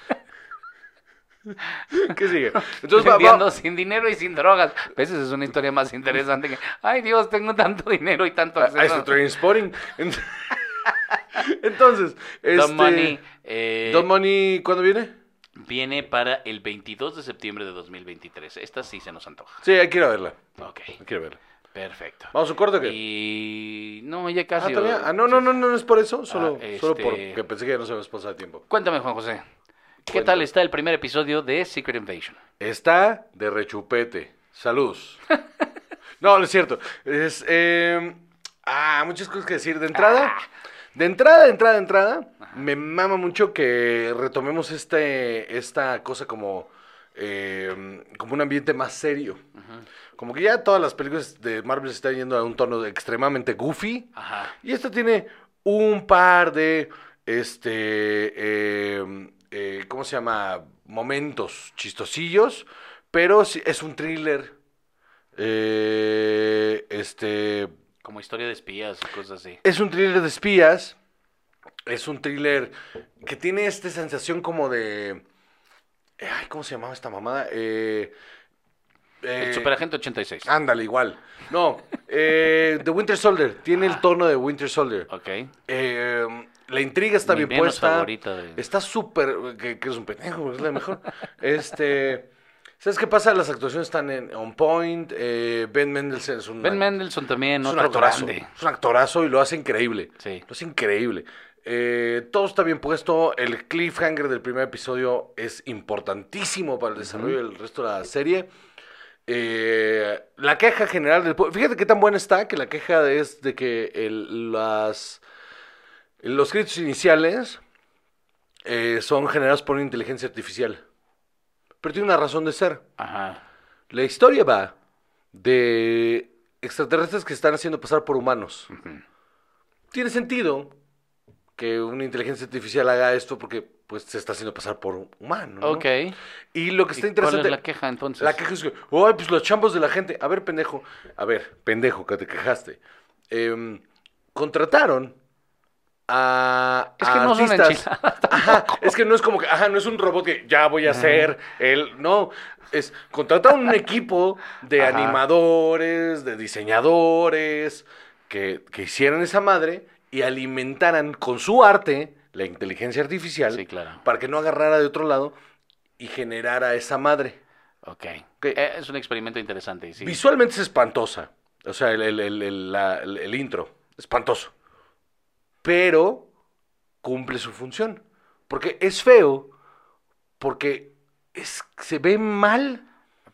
¿Qué sigue? Entonces va- va- Vendiendo sin dinero y sin drogas. A veces es una historia más interesante que, ay Dios, tengo tanto dinero y tanto a, a este acceso. Trainspotting. Ent- Entonces, este, Don Money eh, Don Money, ¿cuándo viene? viene para el 22 de septiembre de 2023. Esta sí se nos antoja. Sí, hay que ir a verla. Ok, Hay que ir a verla. perfecto. ¿Vamos a un corte o qué? Y no, ya Ah, casi. ¿todavía? Ah, no, no, no, no, no es por eso. Solo, Ah, solo este- porque pensé que ya no se me pasar de tiempo. Cuéntame, Juan José. ¿Qué tal está el primer episodio de Secret Invasion? Está de rechupete. Saludos. no, no es cierto. Es, eh, ah, muchas cosas que decir. De entrada, de entrada, de entrada, de entrada, me mama mucho que retomemos este, esta cosa como, eh, como un ambiente más serio. Como que ya todas las películas de Marvel se están yendo a un tono extremadamente goofy. Ajá. Y esta tiene un par de, este, eh, eh, ¿cómo se llama? Momentos chistosillos, pero es un thriller, eh, este, Como historia de espías y cosas así. es un thriller de espías, es un thriller que tiene esta sensación como de, ay, ¿cómo se llamaba esta mamada? Eh, El eh, Superagente 86. Ándale, igual. No, eh, The Winter Soldier, tiene el tono de Winter Soldier. Ok. Eh, la intriga está Mi bien puesta. favorita de- Está súper. Que, que es un pendejo, es la mejor. este. ¿Sabes qué pasa? Las actuaciones están en on point. eh, ben Mendelsohn es un. Ben Mendelsohn también, es un otro actorazo. grande. Es un actorazo y lo hace increíble. Sí. Lo hace increíble. Eh, todo está bien puesto. El cliffhanger del primer episodio es importantísimo para el desarrollo del resto de la serie. Eh, la queja general del pue- Fíjate qué tan buena está que la queja es de que el- las, los créditos iniciales eh, son generados por una inteligencia artificial. Pero tiene una razón de ser. Ajá. La historia va de extraterrestres que están haciendo pasar por humanos. Tiene sentido que una inteligencia artificial haga esto porque pues se está haciendo pasar por humano. ¿no? Ok. Y lo que está ¿Y interesante. ¿Cuál es la queja entonces? La queja es que, ay, pues los chambos de la gente. A ver, pendejo. A ver, pendejo, que te quejaste. Em, contrataron a. Es que a no artistas. Ajá, es que no es como que, ajá, no es un robot que ya voy a ser él. No, es contrataron un equipo de Ajá. animadores, de diseñadores, que, que hicieran esa madre y alimentaran con su arte la inteligencia artificial Sí, claro. para que no agarrara de otro lado y generara esa madre. Ok. Ok. Eh, es un experimento interesante. sí. Visualmente es espantosa. O sea, el, el- el- la- intro. Espantoso. Pero cumple su función. Porque es feo. Porque es, se ve mal.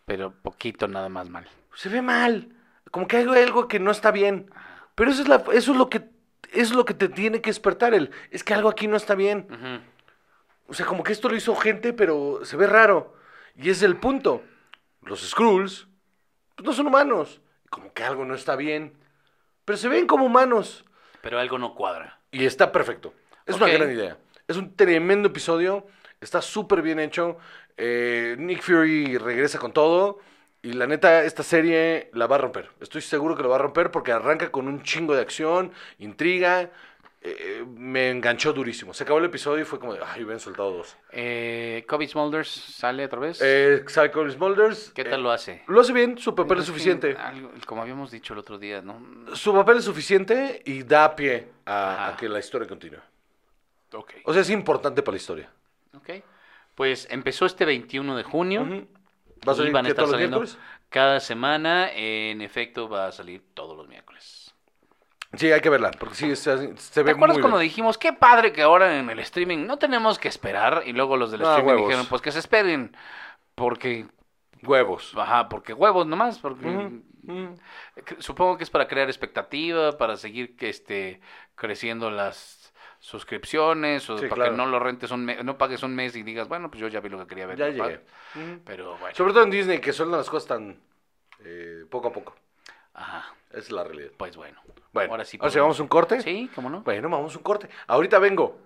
Pero poquito nada más mal. Se ve mal. Como que hay algo que no está bien. Pero eso es, la, eso es lo que es lo que te tiene que despertar el. Es que algo aquí no está bien. O sea, como que esto lo hizo gente, pero se ve raro. Y es el punto. Los Skrulls pues no son humanos. Como que algo no está bien. Pero se ven como humanos. Pero algo no cuadra. Y está perfecto. Es una gran idea. Es un tremendo episodio. Está súper bien hecho. Eh, Nick Fury regresa con todo. Y la neta, esta serie la va a romper. Estoy seguro que lo va a romper porque arranca con un chingo de acción, intriga. Eh, me enganchó durísimo. Se acabó el episodio y fue como de, ay, hubieran soltado dos. Eh, Kobe Smulders sale otra vez. Eh, Psycho Smulders. ¿Qué eh, tal lo hace? Lo hace bien, su papel es Es que suficiente. algo- como habíamos dicho el otro día, ¿no? Su papel es suficiente y da pie a, que la historia continúe. Ok. O sea, es importante para la historia. Ok. Pues empezó este 21 de junio. Ujú. ¿Va a salir van a qué, estar todos los miércoles? cada semana. En efecto, va a salir todos los miércoles. Sí, hay que verla, porque sí, se, se ¿Te ve acuerdas muy cuando bien. dijimos, qué padre que ahora en el streaming no tenemos que esperar? Y luego los del Ah, streaming huevos. dijeron, pues que se esperen. Porque, Huevos. ajá, porque huevos nomás. Porque. Mm. Supongo que es para crear expectativa, para seguir que este creciendo las suscripciones o Sí, para claro. que no lo rentes un mes, no pagues un mes y digas, bueno, pues yo ya vi lo que quería ver. Ya llegué. Mm. Pero bueno. Sobre todo en Disney, que sueltan las cosas tan eh, poco a poco. Ajá, Esa es la realidad. pues bueno. Bueno, ahora sí. ¿ahora sí vamos a un corte? Sí, ¿cómo no? Bueno, vamos a un corte. Ahorita vengo.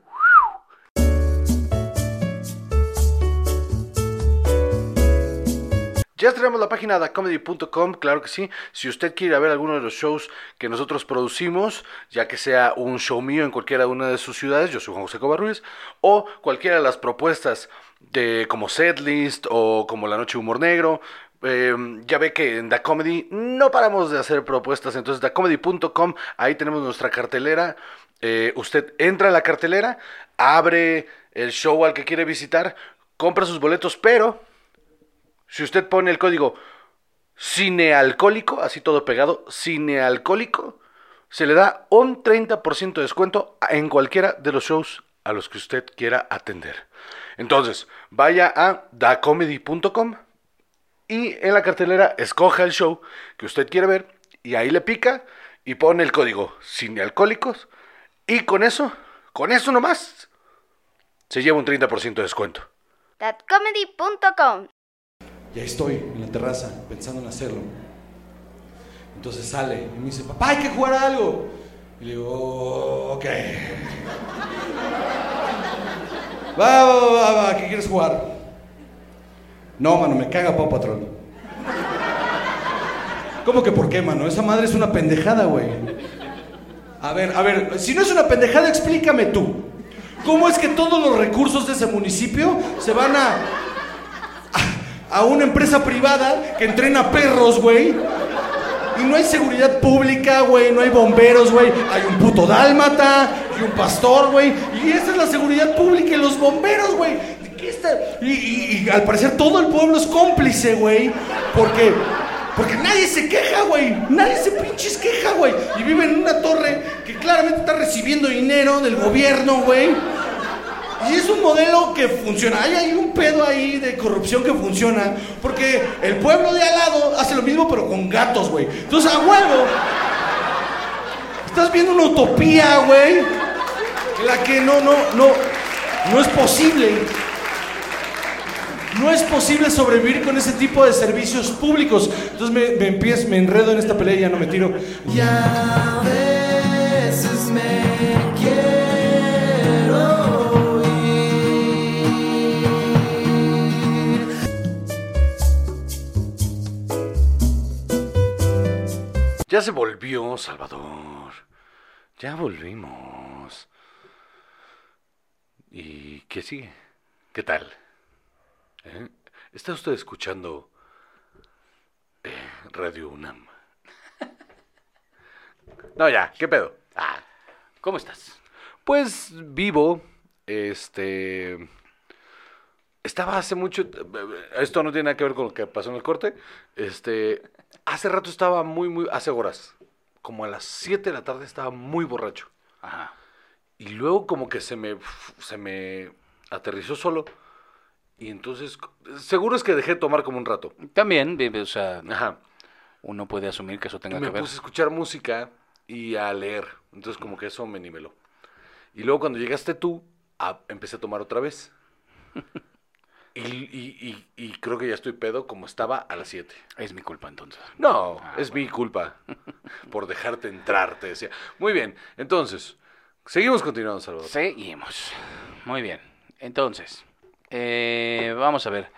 Ya tenemos la página dacomedy.com, claro que sí. Si usted quiere ver alguno de los shows que nosotros producimos, ya que sea un show mío en cualquiera una de sus ciudades, yo soy Juan José Covarruiz, o cualquiera de las propuestas de como Setlist o como La Noche de Humor Negro, eh, ya ve que en Da Comedy no paramos de hacer propuestas, entonces dacomedy.com, ahí tenemos nuestra cartelera. Eh, usted entra a la cartelera, abre el show al que quiere visitar, compra sus boletos, pero si usted pone el código cinealcohólico, así todo pegado, cinealcohólico, se le da un 30% de descuento en cualquiera de los shows a los que usted quiera atender. Entonces, vaya a dacomedy.com y en la cartelera escoja el show que usted quiere ver y ahí le pica y pone el código cinealcohólicos y con eso, con eso nomás, se lleva un 30% de descuento. Thatcomedy.com Ya estoy en la terraza pensando en hacerlo. Entonces sale y me dice, papá, hay que jugar a algo. Y le digo, ok. Va, va, va, va, ¿qué quieres jugar? No, mano, me caga Paw Patrol. ¿Cómo que por qué, mano? Esa madre es una pendejada, güey. A ver, a ver, si no es una pendejada, explícame tú. ¿Cómo es que todos los recursos de ese municipio se van a una empresa privada que entrena perros, güey. Y no hay seguridad pública, güey, no hay bomberos, güey. Hay un puto dálmata y un pastor, güey. Y esa es la seguridad pública y los bomberos, güey. Y, y- y al parecer todo el pueblo es cómplice, güey. Porque, porque nadie se queja, güey. Nadie se pinches queja, güey. Y vive en una torre que claramente está recibiendo dinero del gobierno, güey. Y es un modelo que funciona. Hay, un pedo ahí de corrupción que funciona. Porque el pueblo de al lado hace lo mismo, pero con gatos, güey. Entonces, a huevo. Estás viendo una utopía, güey. La que no, no, no. No es posible. No es posible sobrevivir con ese tipo de servicios públicos. Entonces me, me empiezo, me enredo en esta pelea y ya no me tiro. Ya Ya se volvió, Salvador. Ya volvimos. ¿Y qué sigue? ¿Qué tal? ¿Eh? ¿Está usted escuchando eh, Radio UNAM? No, ya, ¿qué pedo? Ah, ¿Cómo estás? pues vivo, este... Estaba hace mucho... Esto no tiene nada que ver con lo que pasó en el corte. Este... Hace rato estaba muy, muy... Hace horas. Como a las 7 de la tarde estaba muy borracho. Ajá. Y luego como que se me, se me aterrizó solo. Y entonces, seguro es que dejé de tomar como un rato. También, vive, o sea, Ajá. uno puede asumir que eso tenga me que ver. puse a escuchar música y a leer. Entonces como que eso me niveló. Y luego cuando llegaste tú, a- empecé a tomar otra vez. Y, y- y- y creo que ya estoy pedo como estaba a las 7. Es mi culpa entonces. No, Ah, es mi culpa por dejarte entrar, te decía. Muy bien, entonces, seguimos continuando, Salvador. Seguimos. Muy bien. Entonces, eh, vamos a ver.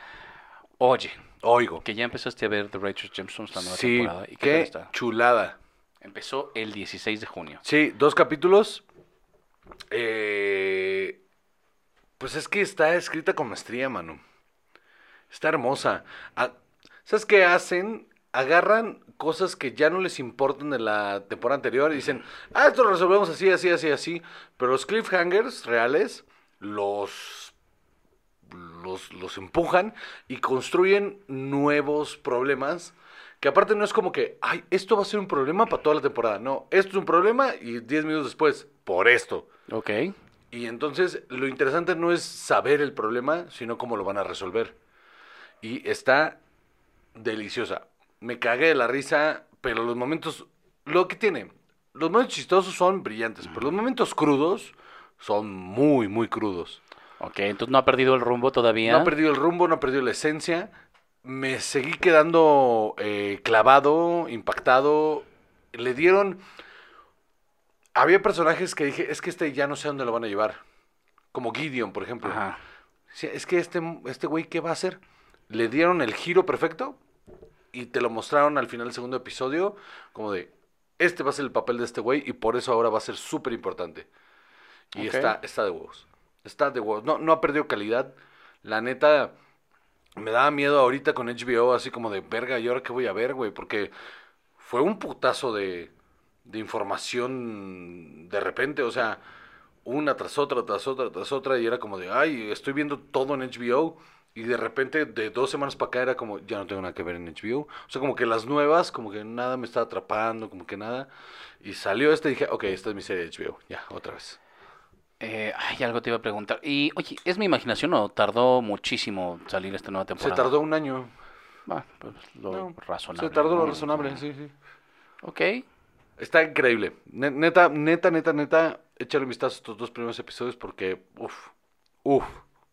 Oye, Oigo. que ya empezaste a ver The Righteous Gemstones, la nueva Sí, temporada. ¿Y qué tal qué está? chulada. Empezó el 16 de junio. Sí, dos capítulos. Eh, pues es que está escrita con maestría, mano. Está hermosa. Ah, ¿Sabes qué hacen? Agarran cosas que ya no les importan de la temporada anterior y dicen, ah, esto lo resolvemos así, así, así, así. Pero los cliffhangers reales los, los, los empujan y construyen nuevos problemas. Que aparte no es como que, ay, esto va a ser un problema para toda la temporada. No, esto es un problema y 10 minutos después, por esto. Ok. Y entonces lo interesante no es saber el problema, sino cómo lo van a resolver. Y está deliciosa. Me cagué de la risa pero los momentos, lo que tiene, los momentos chistosos son brillantes, pero los momentos crudos son muy, muy crudos. Ok, entonces no ha perdido el rumbo todavía. No ha perdido el rumbo, no ha perdido la esencia. Me seguí quedando eh, clavado, impactado. Le dieron... Había personajes que dije, es que este ya no sé a dónde lo van a llevar. Como Gideon, por ejemplo. Ajá. Sí, es que este, este güey, ¿qué va a hacer? Le dieron el giro perfecto y te lo mostraron al final del segundo episodio como de, este va a ser el papel de este güey y por eso ahora va a ser súper importante. Y está, está de huevos. Está de huevos. No, no ha perdido calidad. La neta, me daba miedo ahorita con HBO, así como de, verga, ¿y ahora qué voy a ver, güey? Porque fue un putazo de, de información de repente, o sea, una tras otra, tras otra, tras otra, y era como de, ay, estoy viendo todo en HBO, y de repente de dos semanas para acá era como, ya no tengo nada que ver en HBO. O sea, como que las nuevas, como que nada me estaba atrapando, como que nada. Y salió este y dije, ok, esta es mi serie de HBO, ya, otra vez. Eh, ay, algo te iba a preguntar. Y, oye, ¿es mi imaginación o tardó muchísimo salir esta nueva Se temporada? tardó un año. Ah, pues, lo No, razonable. Se tardó lo razonable, sí, sí. Ok. Está increíble. Ne- Neta, neta, neta, neta, échale un vistazo a estos dos primeros episodios porque, uff, uff,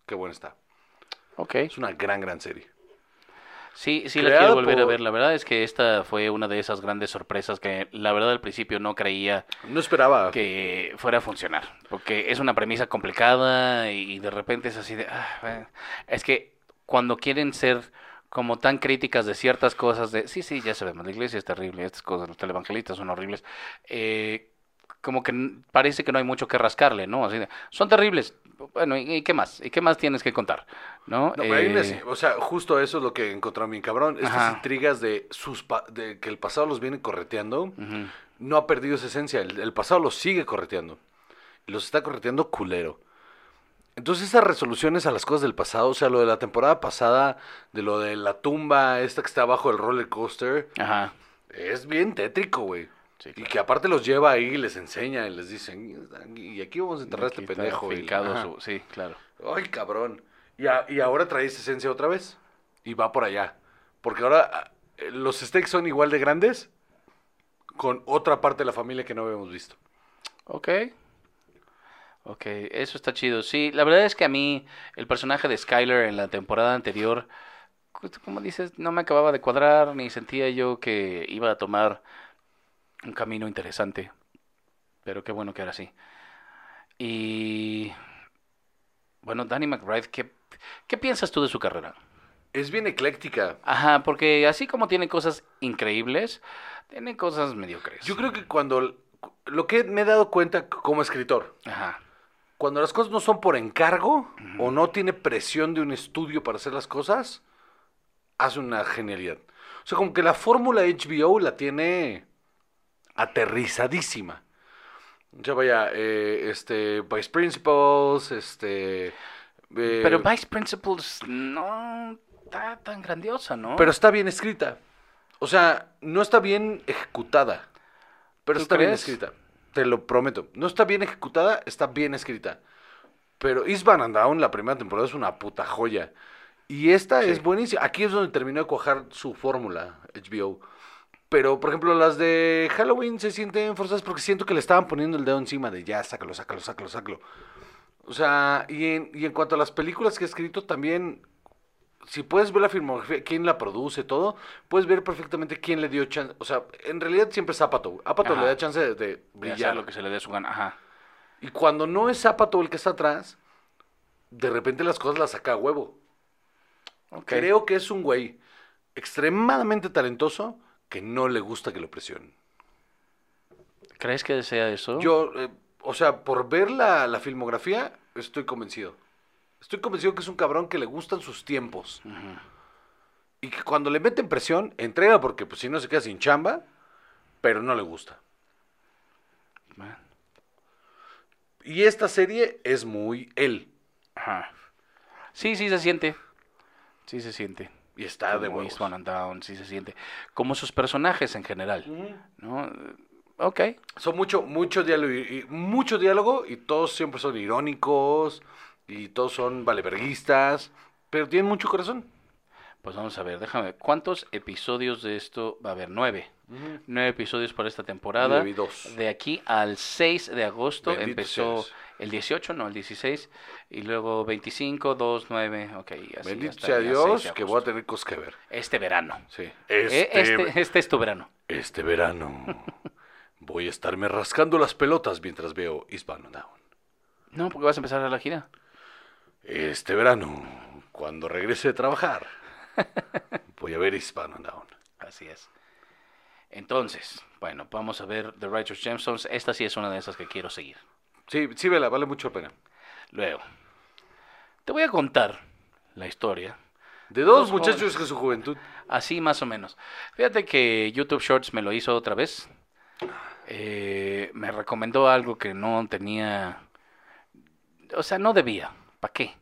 qué bueno está. Ok. Es una gran, gran serie. Sí, sí la quiero volver a ver. La verdad es que esta fue una de esas grandes sorpresas que la verdad al principio no creía No esperaba. que fuera a funcionar. Porque es una premisa complicada y de repente es así de... ah. Es que cuando quieren ser como tan críticas de ciertas cosas de... Sí, sí, ya sabemos, la iglesia es terrible, estas cosas, los televangelistas son horribles. eh, como que parece que no hay mucho que rascarle, ¿no? Así de, son terribles. Bueno, ¿y, y qué más? ¿Y qué más tienes que contar? ¿No? No, Eh, unas- o sea, justo eso es lo que encontraron bien cabrón. Estas Ajá. intrigas de sus pa- de que el pasado los viene correteando, no ha perdido esa esencia. El, el pasado los sigue correteando. Los está correteando culero. Entonces esas resoluciones a las cosas del pasado, o sea, lo de la temporada pasada, de lo de la tumba, esta que está abajo del roller coaster, Ajá. es bien tétrico, güey. Sí, Y que aparte los lleva ahí y les enseña y les dicen, y aquí vamos a enterrar a este pendejo. y- su- Sí, claro. Ay, cabrón. Y, a- y ahora trae esa esencia otra vez. Y va por allá. Porque ahora ah, los stakes son igual de grandes con otra parte de la familia que no habíamos visto. Ok. Ok, eso está chido. Sí, la verdad es que a mí el personaje de Skyler en la temporada anterior, justo como dices, no me acababa de cuadrar ni sentía yo que iba a tomar un camino interesante. Pero qué bueno que era así. Y bueno, Danny McBride, ¿qué, qué piensas tú de su carrera? Es bien ecléctica. Ajá, porque así como tiene cosas increíbles, tiene cosas mediocres. Yo creo que cuando... Lo que me he dado cuenta como escritor, Ajá. Cuando las cosas no son por encargo o no tiene presión de un estudio para hacer las cosas, hace una genialidad. O sea, como que la fórmula HBO la tiene aterrizadísima. Sea, vaya, eh, este, Vice Principals, este... eh, Pero Vice Principals no está tan grandiosa, ¿no? pero está bien escrita. O sea, no está bien ejecutada, pero ¿Tú está bien escrita. Te lo prometo. No está bien ejecutada, está bien escrita. Pero Eastbound and Down, la primera temporada, es una puta joya. Y esta Sí. es buenísima. Aquí es donde terminó de cuajar su fórmula, HBO. Pero, por ejemplo, las de Halloween se sienten forzadas porque siento que le estaban poniendo el dedo encima de ya, sácalo, sácalo, sácalo, sácalo. O sea, y en, y en cuanto a las películas que he escrito, también, si puedes ver la filmografía, quién la produce, todo, puedes ver perfectamente quién le dio chance. O sea, en realidad siempre es Apatow. Apatow Ajá. le da chance de, de De hacer brillar. lo que se le dé su gana. Ajá. Y cuando no es Apatow el que está atrás, de repente las cosas las saca a huevo. Creo que es un güey extremadamente talentoso que no le gusta que lo presionen. ¿Crees que desea eso? Yo, eh, o sea, por ver la, la filmografía, estoy convencido. Estoy convencido que es un cabrón que le gustan sus tiempos. Y que cuando le meten presión, entrega porque pues si no se queda sin chamba, pero no le gusta. Y esta serie es muy él. Ajá. Sí, sí se siente. Sí se siente. Y está de Como huevos. Eastbound and Down, sí se siente. Como sus personajes en general. ¿no? Ok. Son mucho, mucho diálogo y, y mucho diálogo y todos siempre son irónicos y todos son valeverguistas, pero tienen mucho corazón. Pues vamos a ver, déjame ver. ¿Cuántos episodios de esto va a haber? Nueve. Nueve episodios por esta temporada. Yo vi dos. De aquí al 6 de agosto Bendito empezó seas. el 18, no, el 16. Y luego 25, 2, 9. Ok, así Bendito hasta sea el 6 de Dios que voy a tener cosas que ver. Este verano. Sí. Eh, Este, este es tu verano. Este verano voy a estarme rascando las pelotas mientras veo Eastbound and Down. No, porque vas a empezar a la gira. Este verano, cuando regrese de trabajar, voy a ver and Down. Así es. Entonces, bueno, vamos a ver The Righteous Gemstones. Esta sí es una de esas que quiero seguir. Sí, sí, vela, vale mucho la pena. Luego, te voy a contar la historia. De dos, Dos muchachos que su juventud. Así más o menos. Fíjate que YouTube Shorts me lo hizo otra vez. Eh, me recomendó algo que no tenía... O sea, no debía. ¿Para qué?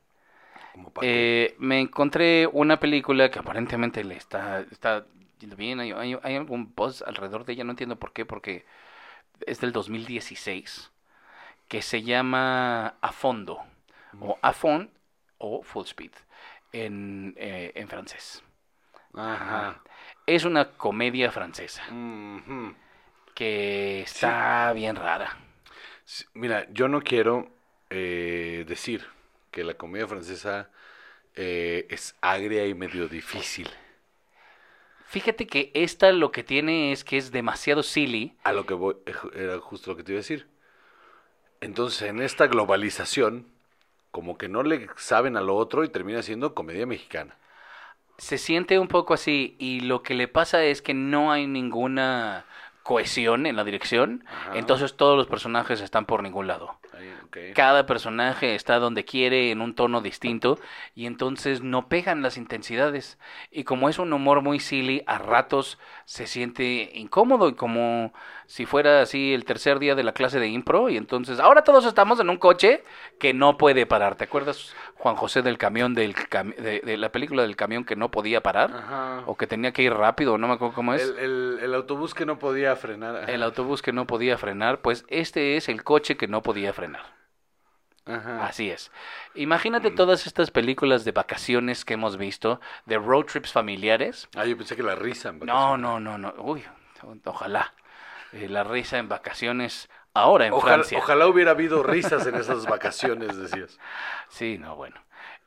Pa' Eh, me encontré una película que aparentemente le está, está yendo bien. Hay, hay- hay algún buzz alrededor de ella, no entiendo por qué, porque es del 2016, que se llama A Fondo, o A Fond, o Full Speed, en, eh, en francés. Ajá. Es una comedia francesa que está bien rara. Mira, yo no quiero eh, decir que la comedia francesa eh, es agria y medio difícil. Fíjate que esta lo que tiene es que es demasiado silly. A lo que voy, eh, era justo lo que te iba a decir. Entonces, en esta globalización, como que no le saben a lo otro y termina siendo comedia mexicana. se siente un poco así y lo que le pasa es que no hay ninguna cohesión en la dirección, Ajá. entonces todos los personajes están por ningún lado. Cada personaje está donde quiere en un tono distinto y entonces no pegan las intensidades. Y como es un humor muy silly, a ratos se siente incómodo y como si fuera así el tercer día de la clase de impro y entonces ahora todos estamos en un coche que no puede parar. ¿Te acuerdas Juan José del camión del de, de la película del camión que no podía parar Ajá. o que tenía que ir rápido, no me acuerdo cómo es? El, el- el autobús que no podía frenar. ajá. El autobús que no podía frenar, pues este es el coche que no podía frenar. Ajá. Así es. Imagínate todas estas películas de vacaciones que hemos visto, de road trips familiares. Ah, yo pensé que la risa. en No, vacaciones. no, no, no. Uy, ojalá. Eh, la risa en vacaciones ahora en Ojalá, Francia. ojalá hubiera habido risas en esas vacaciones, decías. Sí, no, bueno.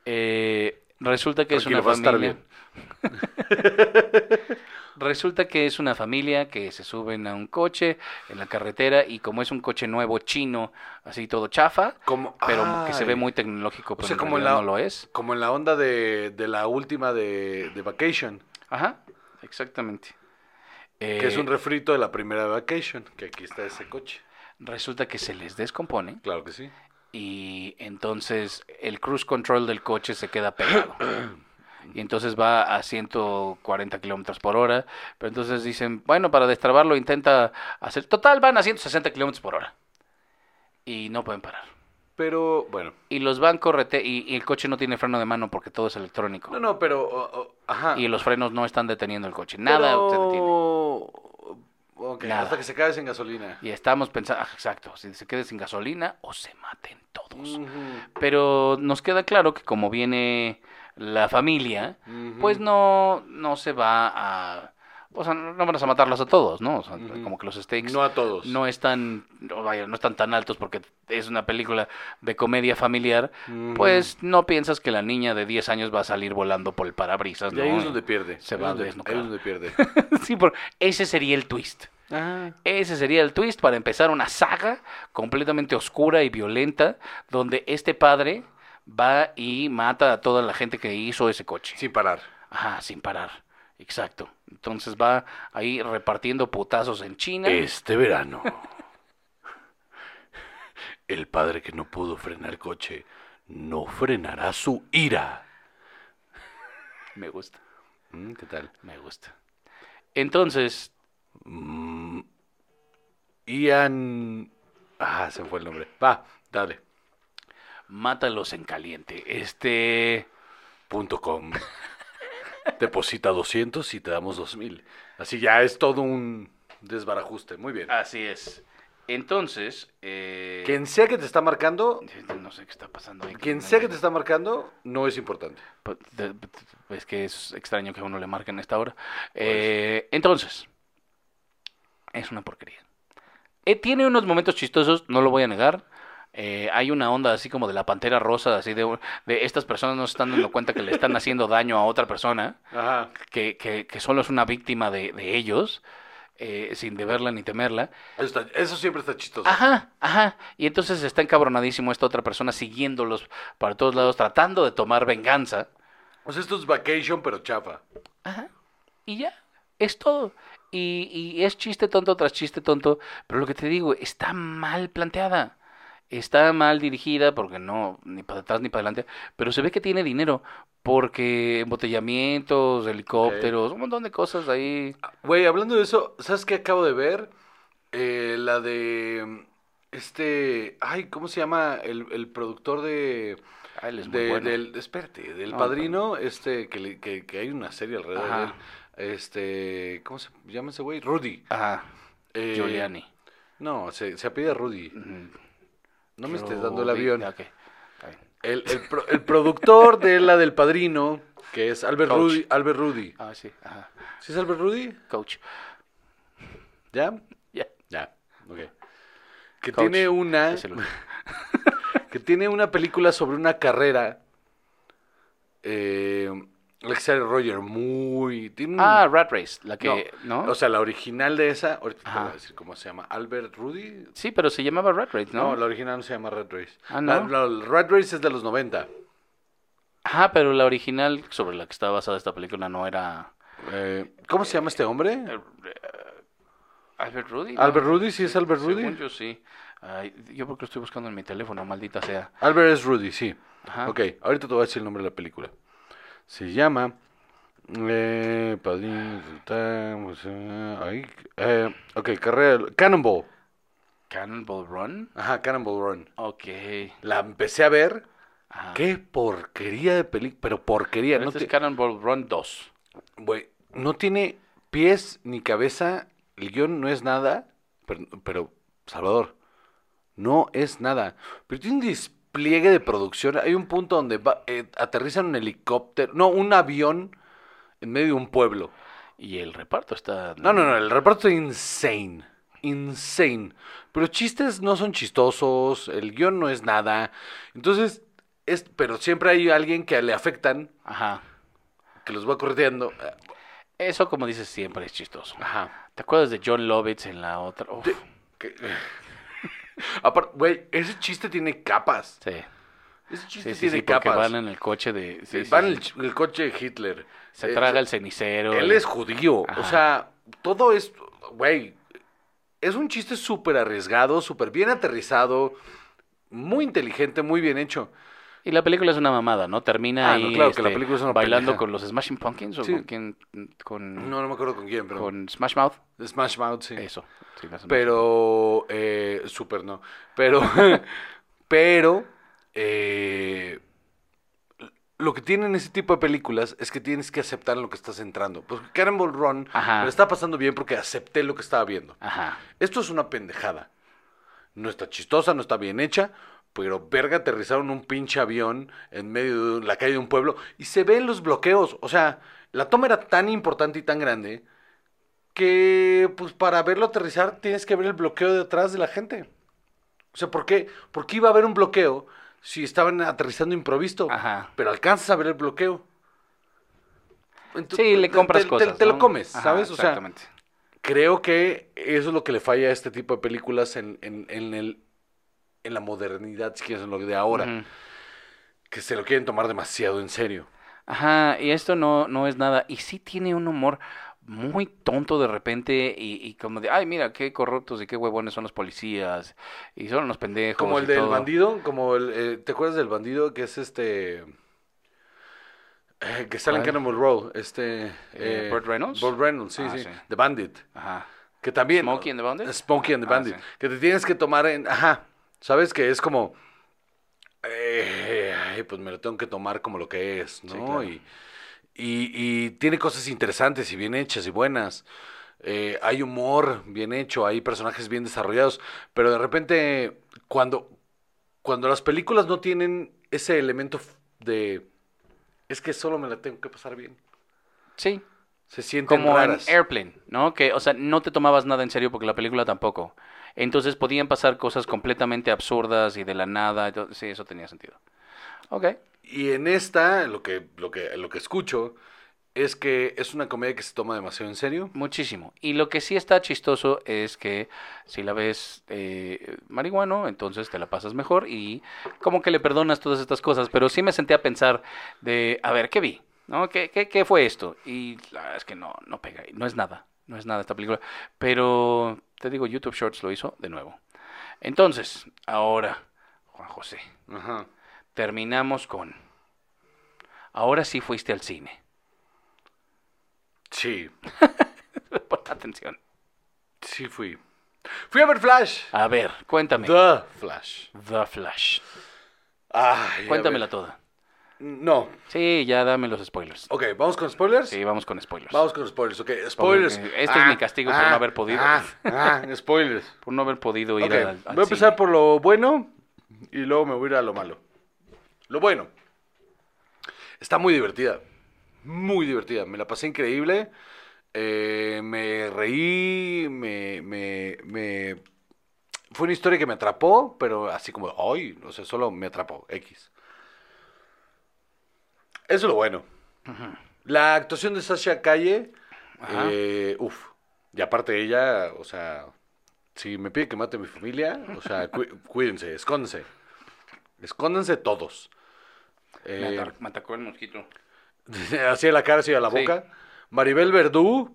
Eh, resulta que Tranquilo, es una familia. Resulta que es una familia que se suben a un coche en la carretera y como es un coche nuevo chino, así todo chafa, Como, pero que se ve muy tecnológico, pero sea, como en la- no lo es. Como en la onda de, de la última de, de Vacation, Ajá, exactamente. que es Eh, un refrito de la primera Vacation, que aquí está ese coche. resulta que se les descompone Claro que sí. Y entonces el cruise control del coche se queda pegado. Y entonces va a 140 kilómetros por hora. Pero entonces dicen, bueno, para destrabarlo intenta hacer. Total, van a 160 kilómetros por hora. Y no pueden parar. Pero, bueno. Y los van correte. Y, y el coche no tiene freno de mano porque todo es electrónico. No, no, pero, ajá. Y los frenos no están deteniendo el coche. Nada se detiene. Pero- Ok, Nada. hasta que se cae sin gasolina. Y estamos pensando, ah, exacto, si se quede sin gasolina o se maten todos. Pero nos queda claro que como viene la familia, pues no, no se va a... O sea, no van a matarlos a todos, ¿no? O sea, como que los stakes No a todos. no están, no, vaya, no están tan altos porque es una película de comedia familiar, pues no piensas que la niña de 10 años va a salir volando por el parabrisas, Y ¿no? ahí es donde pierde. Se va a desnucar. ahí es donde pierde. sí, pero ese sería el twist. Ese sería el twist para empezar una saga completamente oscura y violenta donde este padre va y mata a toda la gente que hizo ese coche. Sin parar. Ajá, sin parar. Exacto. Entonces va ahí repartiendo putazos en China. Este verano. El padre que no pudo frenar coche no frenará su ira. Me gusta, Mm, ¿Qué tal? me gusta. Entonces, Mm, Ian. Ah, se fue el nombre. Va, dale. mátalos en caliente. Este... Punto com. Deposita 200 y te damos 2000. Así ya es todo un desbarajuste. Muy bien. Así es. Entonces, eh, Quien sea que te está marcando, no sé qué está pasando ahí. quien sea que te está marcando, no es importante. Pues, Es que es extraño que a uno le marquen a esta hora. Eh, entonces, es una porquería. Eh, tiene unos momentos chistosos, no lo voy a negar. Eh, hay una onda así como de la pantera rosa, así de, de estas personas no se están dando cuenta que le están haciendo daño a otra persona, Ajá. que, que, que solo es una víctima de, de ellos, eh, sin deberla ni temerla. Eso, está- eso siempre está chistoso. Ajá, ajá. Y entonces está encabronadísimo esta otra persona siguiéndolos para todos lados, tratando de tomar venganza. Sea, esto es vacation, pero chafa. Ajá. Y ya, es todo. Y, y es chiste tonto tras chiste tonto, pero lo que te digo, está mal planteada. Está mal dirigida porque no, ni para atrás ni para adelante, pero se ve que tiene dinero porque embotellamientos, helicópteros, un montón de cosas ahí. Güey, hablando de eso, ¿sabes qué acabo de ver? Eh, la de. Este. Ay, ¿cómo se llama? El, el productor de. Ah, él es muy de- bueno. del, espérate, del No, padrino, este, que, que, que hay una serie alrededor Ajá. de él. Este, ¿cómo se llama ese güey? Rudy. Ajá, Eh, Giuliani. No, se, se apellida Rudy. Ujú. No me estés dando el avión. El, el, pro- el productor de la del padrino, que es Albert Coach. Rudy. Albert Rudy. Ah, sí, ajá. ¿Sí es Albert Rudy? Coach. ¿Ya? Ya. Ya, ok. Que Coach, tiene una. que tiene una película sobre una carrera. Eh, la que sale Roger muy. Ah, Rat Race, la que, ¿no? O sea, la original de esa. Ahorita te voy a decir cómo se llama. Albert Rudy. sí, pero se llamaba Rat Race, No, ¿no? la original no se llama Red Race. Ah, ¿no? La, Red Race es de los 90. Ajá, pero la original sobre la que está basada esta película no era Eh, ¿Cómo se llama este hombre? eh, Albert Rudy. ¿no? Albert Rudy, sí es Albert Rudy. Según yo sí. Ay, yo porque lo estoy buscando en mi teléfono, maldita sea. Albert es Rudy, sí. Ajá. Ok, ahorita te voy a decir el nombre de la película. Se llama. Eh, eh, ahí, ok, carrera. Cannonball. Cannonball Run. Ajá, Cannonball Run. Ok. La empecé a ver. Ajá. Qué porquería de película. Pero porquería. Pero No, este es Cannonball Run 2. güey, no tiene pies ni cabeza. El guion no es nada. Pero, pero, Salvador, no es nada. Pero tiene un despliegue de producción. Hay un punto donde va- eh, aterrizan un helicóptero. No, un avión en medio de un pueblo. Y el reparto está. No, no, no, el reparto es insane. Insane. Pero chistes no son chistosos, el guion no es nada. Entonces, es, pero siempre hay alguien que le afectan, Ajá. que los va correteando. Eso, como dices, siempre es chistoso. Ajá. ¿Te acuerdas de John Lovitz en la otra? Uf. Que- Aparte, güey, ese chiste tiene capas. sí. Ese Sí, chiste sí, tiene sí, porque capas. van en el coche de... sí, sí, van sí. en el ch- el, coche de Hitler. Se Eh, traga el cenicero. Él es judío. Ajá. O sea, todo es. Güey. Es un chiste súper arriesgado, súper bien aterrizado, muy inteligente, muy bien hecho. Y la película es una mamada, ¿no? Termina Ah, no, ahí claro que la película es una bailando pendeja. con los Smashing Pumpkins o Sí. con quién, con, No, no me acuerdo con quién, pero. con Smash Mouth. Smash Mouth, sí. Eso. sí. Pero. Eh, súper no. Pero. pero. eh, lo que tienen ese tipo de películas es que tienes que aceptar en lo que estás entrando. Pues Cannonball Run Ajá. me está pasando bien porque acepté lo que estaba viendo. Ajá. Esto es una pendejada. No está chistosa, no está bien hecha, pero verga aterrizaron un pinche avión en medio de la calle de un pueblo y se ven los bloqueos. O sea, la toma era tan importante y tan grande que, pues, para verlo aterrizar tienes que ver el bloqueo detrás de la gente. O sea, ¿por qué? ¿Por qué iba a haber un bloqueo si estaban aterrizando improvisto? Ajá. Pero alcanzas a ver el bloqueo. Sí, le compras te- cosas. Te, lo ¿no? comes, Ajá, ¿sabes? O sea, creo que eso es lo que le falla a este tipo de películas en, en, en el, en la modernidad, si quieres, en lo de ahora. Que se lo quieren tomar demasiado en serio. Ajá, y esto no, no es nada. Y sí tiene un humor muy tonto de repente y, y como de, ay, mira, qué corruptos y qué huevones son los policías y son unos pendejos. Como el y del todo. bandido, como el... eh, ¿Te acuerdas del bandido que es este... eh, que sale en. Cannibal Row, este... Eh, ¿Burt Reynolds? Burt Reynolds, sí, Ah, sí, sí. The Bandit. Ajá. Que también... Smokey and the Bandit? Smokey and the Ah, Bandit. sí. Que te tienes que tomar en... Ajá, ¿sabes? Que es como... eh, pues me lo tengo que tomar como lo que es, ¿no? claro. y, y, y tiene cosas interesantes y bien hechas y buenas. eh, hay humor bien hecho, hay personajes bien desarrollados, pero de repente cuando, cuando las películas no tienen ese elemento de... Es que solo me la tengo que pasar bien. Sí, Se sienten como raras. en Airplane, ¿no? Que, o sea, no te tomabas nada en serio porque la película tampoco. Entonces podían pasar cosas completamente absurdas y de la nada. todo- Sí, eso tenía sentido. Ok. Y en esta, lo que, lo que, lo que escucho es que es una comedia que se toma demasiado en serio. Muchísimo. Y lo que sí está chistoso es que si la ves eh, marihuano, entonces te la pasas mejor y como que le perdonas todas estas cosas. Pero sí me senté a pensar de, a ver, ¿qué vi? ¿No? ¿Qué, qué, qué fue esto? Y la verdad es que no, no pega. No es nada. No es nada esta película. Pero te digo, YouTube Shorts lo hizo de nuevo. Entonces, ahora, Juan José, Ajá. terminamos con... Ahora sí fuiste al cine. Sí, Pon atención. sí fui. Fui a ver Flash. A ver, cuéntame. The Flash. The Flash. Ay, Cuéntamela toda. No. Sí, ya dame los spoilers. Ok, ¿vamos con spoilers? Sí, vamos con spoilers. Vamos con spoilers, ok. Spoilers. Este es mi castigo por no haber podido. Ah, ah, spoilers. Por no haber podido ir al, al voy a empezar por lo bueno y luego me voy a ir a lo malo. Lo bueno. Está muy divertida. Muy divertida. Me la pasé increíble. Eh, me reí. Me, me, me- Fue una historia que me atrapó, pero así como, ay, no sé, solo me atrapó. X. Eso es lo bueno. La actuación de Sasha Calle, eh, uf. Y aparte ella, o sea, si me pide que mate a mi familia, o sea, cu- cuídense, escóndense. Escóndense todos. Me, Eh, me atacó el mosquito. así a la cara, así a la Sí. boca. Maribel Verdú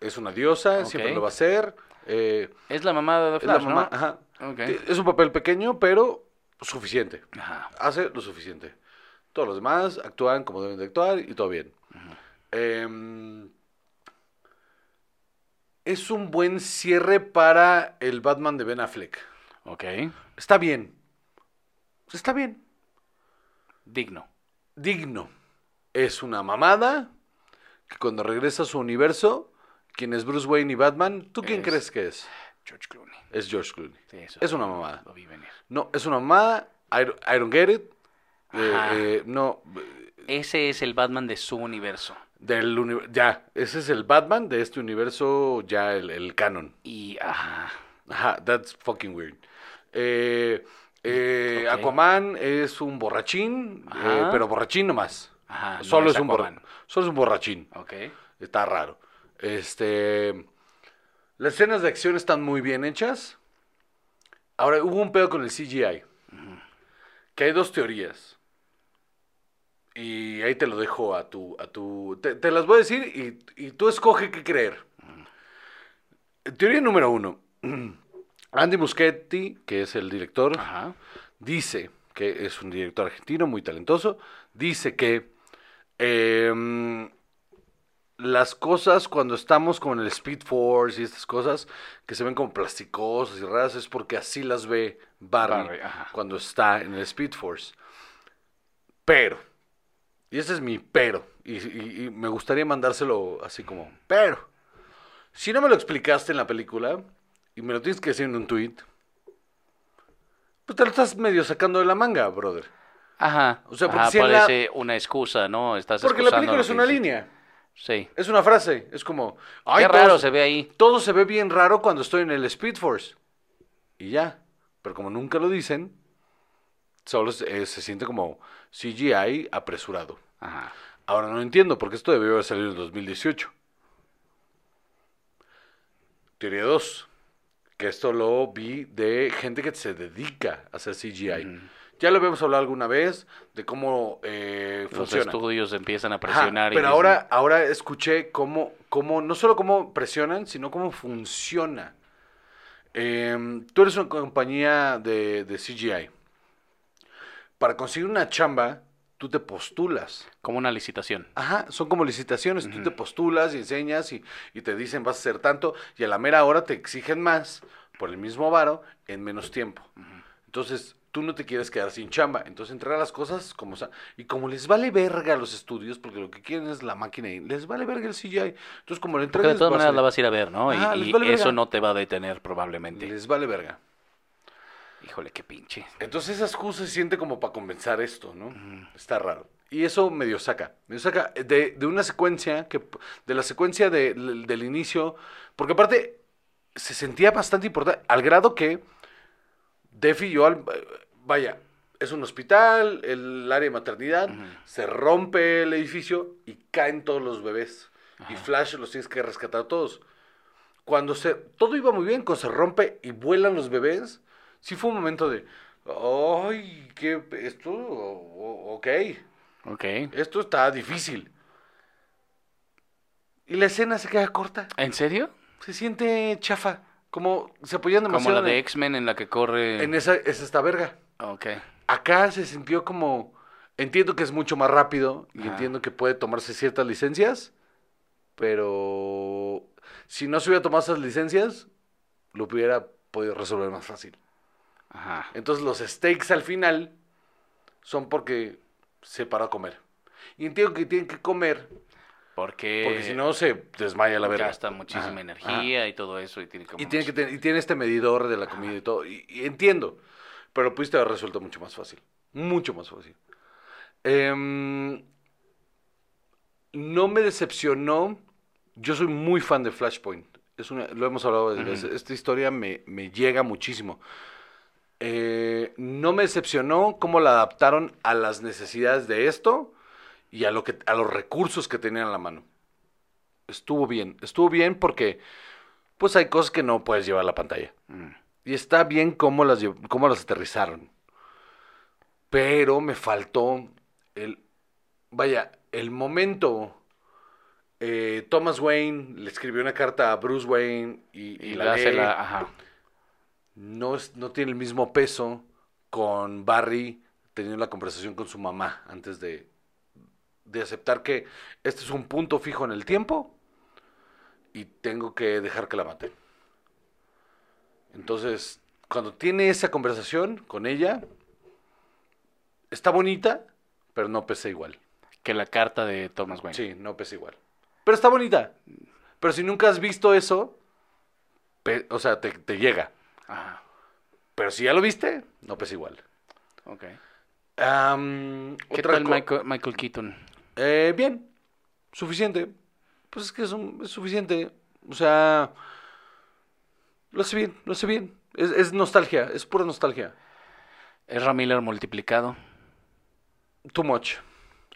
es una diosa, siempre lo va a ser. eh, Es la mamá de The es la mamá, ¿no? ajá. Es un papel pequeño, pero suficiente. Ajá. Hace lo suficiente. Todos los demás actúan como deben de actuar y todo bien. Em, es un buen cierre para el Batman de Ben Affleck. Ok. Está bien. Está bien. Digno. Digno. Es una mamada que cuando regresa a su universo, quien es Bruce Wayne y Batman, ¿tú quién Es- crees que es? George Clooney. Es George Clooney. Sí, eso Es una mamada. Lo vi venir. No, es una mamada. I don't, I don't get it. Eh, eh, no, Ese es el Batman de su universo. del uni- ya, ese es el Batman de este universo, ya el, el canon. Y, ajá. Ajá, that's fucking weird. Eh, eh. Aquaman es un borrachín, eh, pero borrachín nomás. Ajá, no solo es es, un borra- Aquaman. solo es un borrachín. Ok. Está raro. Este. Las escenas de acción están muy bien hechas. Ahora, hubo un pedo con el CGI. Que hay dos teorías. Y ahí te lo dejo a tu. A tu te, te las voy a decir y, y tú escoge qué creer. Teoría número uno. Andy Muschietti, que es el director, Ajá. dice que es un director argentino muy talentoso, dice que em, las cosas cuando estamos con el Speed Force y estas cosas que se ven como plasticosas y raras es porque así las ve Barry, Barry, cuando está en el Speed Force. Pero, y ese es mi pero, y, y- y me gustaría mandárselo así como, pero, si no me lo explicaste en la película y me lo tienes que decir en un tweet, pues te lo estás medio sacando de la manga, brother. Ajá. O sea, porque Ajá, si la- parece una excusa, ¿no? Estás Porque la película es una línea, Sí. es una frase, es como, ay, Qué raro se- se ve ahí. todo se ve bien raro cuando estoy en el Speed Force. Y ya. Pero como nunca lo dicen, solo se, eh, se siente como CGI apresurado. Ajá. Ahora no entiendo porque esto debió haber salido en 2018. Teoría 2. Que esto lo vi de gente que se dedica a hacer CGI. Ya lo habíamos hablado alguna vez de cómo eh, Los funciona. estudios empiezan a Ajá, presionar. y pero dicen, ahora, ahora escuché cómo, cómo, no solo cómo presionan, sino cómo funciona. Em, tú eres una compañía de, de CGI. Para conseguir una chamba, tú te postulas. Como una licitación. Ajá, son como licitaciones. Tú te postulas y enseñas y, y te dicen vas a hacer tanto y a la mera hora te exigen más por el mismo varo en menos tiempo. Entonces, tú no te quieres quedar sin chamba. Entonces entrega las cosas como sea. Y como les vale verga a los estudios, porque lo que quieren es la máquina y les vale verga el CGI. Entonces como le Porque de entregas... todas maneras la vas a ir a ver, ¿no? Y- vale eso no te va a detener probablemente. Les vale verga. Híjole, qué pinche. Entonces esa excusa se siente como para compensar esto, ¿no? Está raro. Y eso medio saca. Medio saca de, de una secuencia, que de la secuencia de- del- del inicio, porque aparte se sentía bastante importante, al grado que Defi y yo, al- vaya, es un hospital, el área de maternidad, se rompe el edificio y caen todos los bebés. Y Flash los tienes que rescatar a todos. Cuando se, todo iba muy bien, cuando se rompe y vuelan los bebés, sí fue un momento de, ay, ¿qué? Esto, ok, Ok. esto está difícil. Y la escena se queda corta, ¿En serio? se siente chafa, como se apoyan Como demasiado la de en- X-Men en la que corre... en esa, es esta verga. Ok. Acá se sintió como, entiendo que es mucho más rápido y Ajá. entiendo que puede tomarse ciertas licencias, pero si no se hubiera tomado esas licencias, lo hubiera podido resolver más fácil. Ajá. Entonces los stakes al final son porque se paró a comer. Y entiendo que tienen que comer Porque, porque si no se desmaya la verga. gasta muchísima Ajá, energía y todo eso y tiene como Y tiene, que ten- y tiene este medidor de la comida y todo. Y, y entiendo. Pero pudiste haber resuelto mucho más fácil. Mucho más fácil. Em, no me decepcionó. Yo soy muy fan de Flashpoint. Es una, lo hemos hablado varias veces. Esta historia me, me llega muchísimo. Eh, no me decepcionó cómo la adaptaron a las necesidades de esto y a, lo que, a los recursos que tenían a la mano. Estuvo bien. Estuvo bien porque pues hay cosas que no puedes llevar a la pantalla. Mm. Y está bien cómo las, cómo las aterrizaron. Pero me faltó el... Vaya, el momento... eh, Thomas Wayne le escribió una carta a Bruce Wayne y, y Y la hace la... Ajá. No, es- no tiene el mismo peso con Barry teniendo la conversación con su mamá antes de, de aceptar que este es un punto fijo en el tiempo y tengo que dejar que la maten. Entonces, cuando tiene esa conversación con ella, está bonita, pero no pesa igual. Que la carta de Thomas Wayne. Sí, no pesa igual. Pero está bonita. Pero si nunca has visto eso, o sea, te, te llega. Ajá. Pero si ya lo viste, no pesa igual. Ok. ¿Qué tal Michael, Michael Keaton? Eh, bien, suficiente. Pues es que es, un- es suficiente. O sea, lo hace bien, lo hace bien. Es, es nostalgia, es pura nostalgia. ¿Es Ramiller multiplicado? Too much.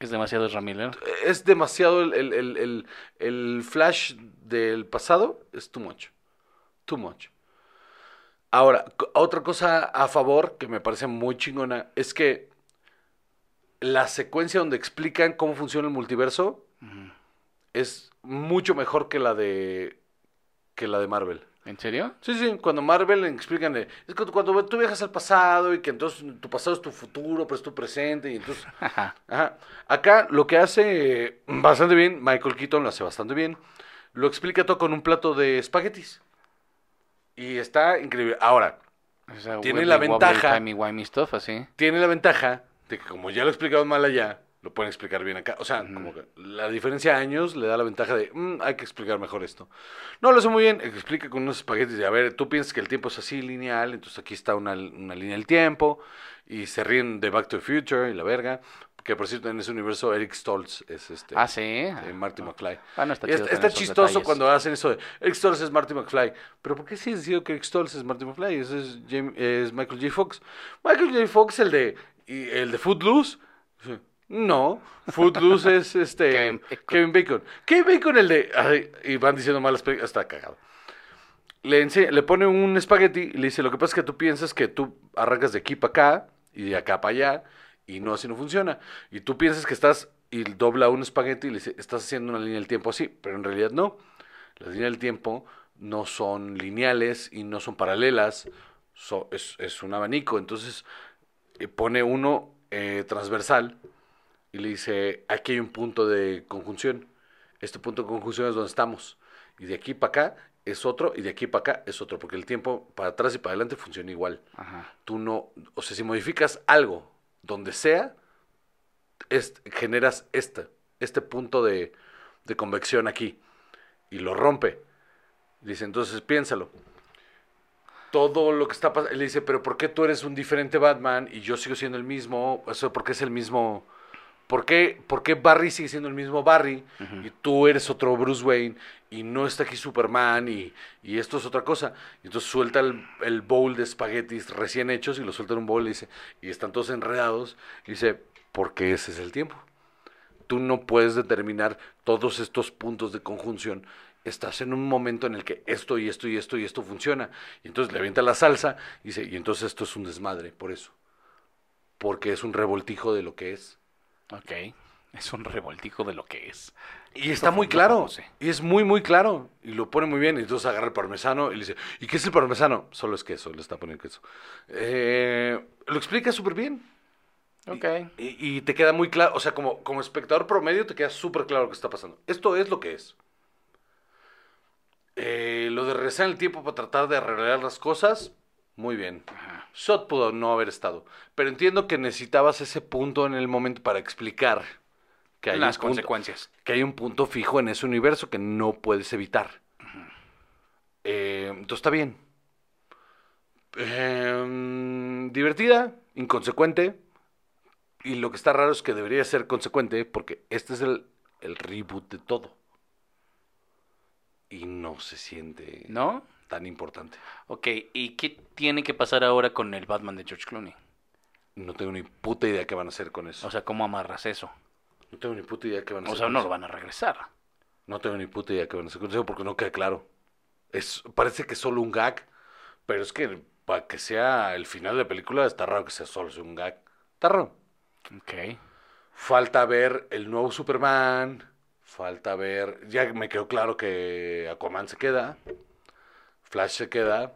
¿Es demasiado Ramiller? Es demasiado el- el- el- el flash del pasado, es too much. Too much. Ahora, otra cosa a favor que me parece muy chingona es que la secuencia donde explican cómo funciona el multiverso es mucho mejor que la de que la de Marvel. ¿En serio? Sí, sí, cuando Marvel explican, es que cuando tú viajas al pasado y que entonces tu pasado es tu futuro, pero es tu presente y entonces... Ajá. Ajá. Acá lo que hace eh, bastante bien, Michael Keaton lo hace bastante bien, lo explica todo con un plato de espaguetis. Y está increíble. Ahora, O sea, Tiene la wobbly, ventaja- timey-wimey stuff, así. tiene la ventaja de que como ya lo explicaron mal allá, lo pueden explicar bien acá. O sea, como que la diferencia de años le da la ventaja de, "Mm, hay que explicar mejor esto. No, lo hace muy bien, explica con unos espaguetis de, a ver, tú piensas que el tiempo es así lineal, entonces aquí está una, una línea del tiempo, y se ríen de Back to the Future y la verga, que por cierto en ese universo Eric Stoltz es este... Ah, sí. eh, Marty McFly. Ah, no, está chido está chistoso detalles. cuando hacen eso de Eric Stoltz es Marty McFly. Pero ¿por qué sí decidido que Eric Stoltz es Marty McFly? Ese es, Jam- es Michael J. Fox. Michael J. Fox, el de, y el de Footloose. No, Footloose es este Kevin Bacon. Kevin Bacon. Kevin Bacon, el de. ay, y van diciendo malas películas. Está cagado. Le, ense- le pone un espagueti y le dice: Lo que pasa es que tú piensas que tú arrancas de aquí para acá y de acá para allá y no, así no funciona. Y tú piensas que estás y dobla un espagueti y le dice: Estás haciendo una línea del tiempo así, pero en realidad no. Las líneas del tiempo no son lineales y no son paralelas, so- es, es un abanico. Entonces eh, pone uno eh, transversal y le dice, aquí hay un punto de conjunción. Este punto de conjunción es donde estamos. Y de aquí para acá es otro y de aquí para acá es otro, porque el tiempo para atrás y para adelante funciona igual. Ajá. Tú no, o sea, si modificas algo donde sea, es- generas este, este punto de, de convección aquí y lo rompe. Dice, entonces piénsalo. Todo lo que está pasando, él dice, pero ¿por qué tú eres un diferente Batman y yo sigo siendo el mismo? O sea, ¿por qué es el mismo? ¿Por qué, por qué Barry sigue siendo el mismo Barry y tú eres otro Bruce Wayne y no está aquí Superman y, y esto es otra cosa? Y entonces suelta el, el bowl de espaguetis recién hechos y lo suelta en un bowl y dice, y están todos enredados. Y dice, porque ese es el tiempo. Tú no puedes determinar todos estos puntos de conjunción. Estás en un momento en el que esto y esto y esto y esto funciona. Y entonces le avienta la salsa y dice, y entonces esto es un desmadre, por eso. Porque es un revoltijo de lo que es. Ok. Es un revoltijo de lo que es. Y está muy claro. Y es muy, muy claro. Y lo pone muy bien. Y entonces agarra el parmesano y le dice, ¿y qué es el parmesano? Solo es queso, le está poniendo queso. Eh, lo explica súper bien. Ok. Y, y te queda muy claro, o sea, como, como espectador promedio te queda súper claro lo que está pasando. Esto es lo que es. Eh, lo de regresar en el tiempo para tratar de arreglar las cosas, muy bien. Ajá. Shot pudo no haber estado. Pero entiendo que necesitabas ese punto en el momento para explicar que hay, Las punto, consecuencias. que hay un punto fijo en ese universo que no puedes evitar. Eh, entonces está bien. Eh, divertida, inconsecuente. Y lo que está raro es que debería ser consecuente porque este es el, el reboot de todo. Y no se siente ¿No? Tan importante. Ok. ¿Y qué tiene que pasar ahora con el Batman de George Clooney? No tengo ni puta idea qué van a hacer con eso. O sea, ¿cómo amarras eso? no tengo ni puta idea qué van a O hacer sea, con no eso. lo van a regresar. No tengo ni puta idea qué van a hacer con eso porque no queda claro. Es, parece que es solo un gag, pero es que para que sea el final de la película está raro que sea solo un gag. Está raro. Ok. Falta ver el nuevo Superman. Falta ver. Ya me quedó claro que Aquaman se queda. Flash se queda.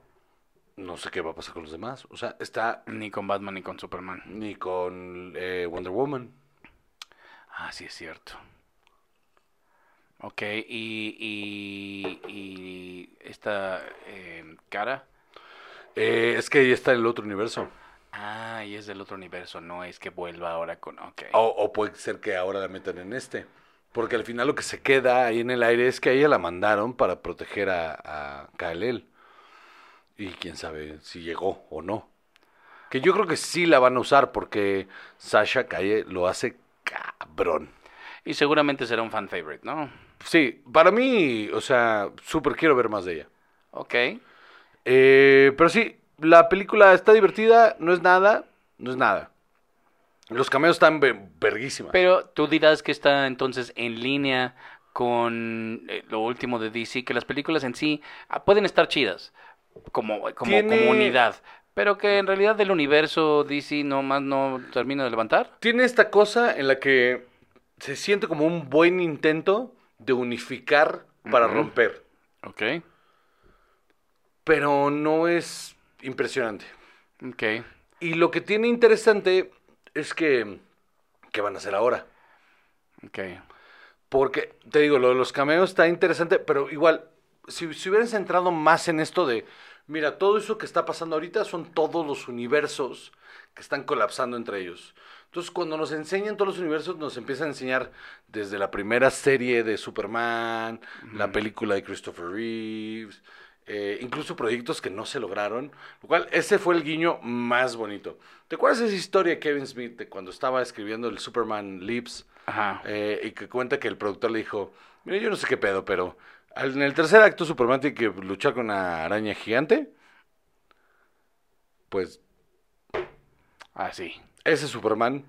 No sé qué va a pasar con los demás. O sea, está Ni con Batman ni con Superman. ni con eh, Wonder Woman. Ah, sí es cierto. Ok, y, y, y esta eh, cara. Eh, es que ahí está el otro universo. Ah, y es del otro universo, no es que vuelva ahora con... Ok. O, o puede ser que ahora la metan en este. Porque al final lo que se queda ahí en el aire es que a ella la mandaron para proteger a, a Kal-El. Y quién sabe si llegó o no. Que yo creo que sí la van a usar porque Sasha Calle lo hace cabrón. Y seguramente será un fan favorite, ¿no? Sí, para mí, o sea, súper quiero ver más de ella. Ok. Eh, pero sí, la película está divertida, no es nada, no es nada. Los cameos están ve- verguísimas. Pero tú dirás que está entonces en línea con eh, lo último de DC, que las películas en sí ah, pueden estar chidas como, como Tiene- comunidad, pero que en realidad del universo DC no más no termina de levantar. Tiene esta cosa en la que se siente como un buen intento de unificar para romper, Ok. pero no es impresionante. Ok. Y lo que tiene interesante es que, ¿qué van a hacer ahora? Ok. Porque, te digo, lo de los cameos está interesante, pero igual, si se hubieran centrado más en esto de, mira, todo eso que está pasando ahorita son todos los universos que están colapsando entre ellos. Entonces, cuando nos enseñan todos los universos, nos empiezan a enseñar desde la primera serie de Superman, la película de Christopher Reeves, eh, incluso proyectos que no se lograron, lo cual ese fue el guiño más bonito. ¿Te acuerdas de esa historia de Kevin Smith de cuando estaba escribiendo el Superman Lives? Ajá. Eh, y que cuenta que el productor le dijo, mira, yo no sé qué pedo, pero en el tercer acto Superman tiene que luchar con una araña gigante. Pues Ah, sí. ese Superman,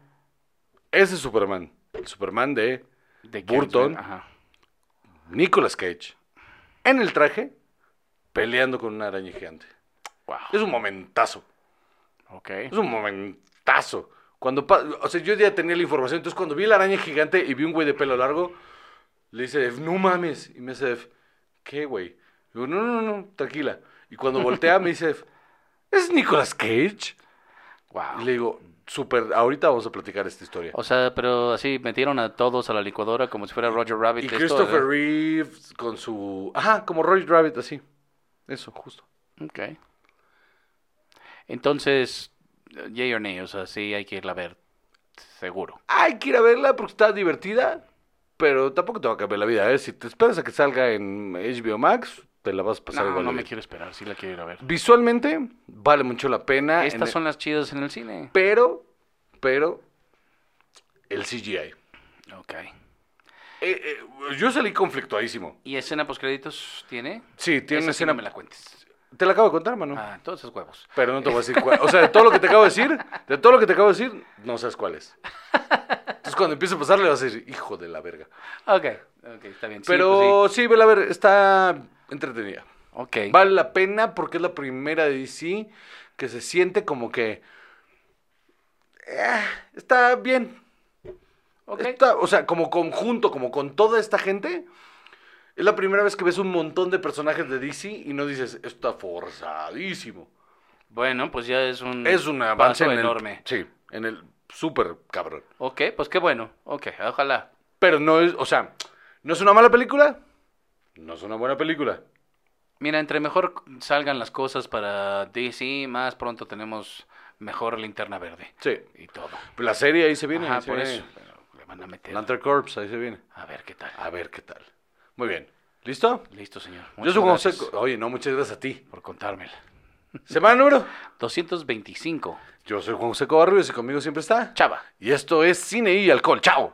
ese Superman, el Superman de De Burton. Ajá. Nicolas Cage, en el traje, peleando con una araña gigante. Wow. Es un momentazo, Ok. es un momentazo. Cuando, o sea, yo ya tenía la información, entonces cuando vi la araña gigante y vi un güey de pelo largo, le dice, Def, no mames. Y me dice, Def, ¿qué güey? Digo, no, no, no, tranquila. Y cuando voltea me dice, Def, ¿es Nicolas Cage? Wow. Y le digo, súper, ahorita vamos a platicar esta historia. O sea, pero así metieron a todos a la licuadora como si fuera Roger Rabbit. Y esto, Christopher ¿verdad? Reeves con su... Ajá, como Roy Rabbit, así. Eso, justo. Ok. Entonces, yay or nay, o sea, sí hay que irla a ver, seguro. Hay que ir a verla porque está divertida, pero tampoco te va a cambiar la vida, ¿eh? Si te esperas a que salga en HBO Max, te la vas a pasar No, igual. no me quiero esperar, sí la quiero ir a ver. Visualmente, vale mucho la pena. en Estas el- son las chidas en el cine. Pero, pero, el CGI. Ok. Eh, eh, yo salí conflictuadísimo. ¿Y escena postcréditos tiene? Sí, tiene una escena. no me la cuentes. Te la acabo de contar, mano. Ah, entonces huevos. Pero no te voy a decir cuál. O sea, de todo lo que te acabo de decir, de todo lo que te acabo de decir, no sabes cuál es. Entonces, cuando empiece a pasar, le vas a decir, hijo de la verga. Ok, ok, está bien. Sí, Pero sí, vela a ver, está entretenida. pues. Ok. Vale la pena porque es la primera de DC que se siente como que. eh, está bien. Ok. Está- o sea, como conjunto, como con toda esta gente. Es la primera vez que ves un montón de personajes de DC y no dices, esto está forzadísimo. Bueno, pues ya es un Es un avance en el- enorme. sí, en el súper cabrón. Ok, pues qué bueno. Ok, ojalá. Pero no es, o sea, no es una mala película, no es una buena película. Mira, entre mejor salgan las cosas para DC, más pronto tenemos mejor linterna verde. Sí. Y todo. La serie ahí se viene. Se por viene. eso. Van a meter. Lantern Corps, ahí se viene. A ver qué tal. A ver qué tal. Muy bien. ¿Listo? Listo, señor. Yo Muchas soy Juan gracias José. Oye, no, muchas gracias a ti. por contármela. Semana número. 225. Yo soy Juan José Covarrubias y conmigo siempre está. Chava. Y esto es Cine y Alcohol. ¡Chao!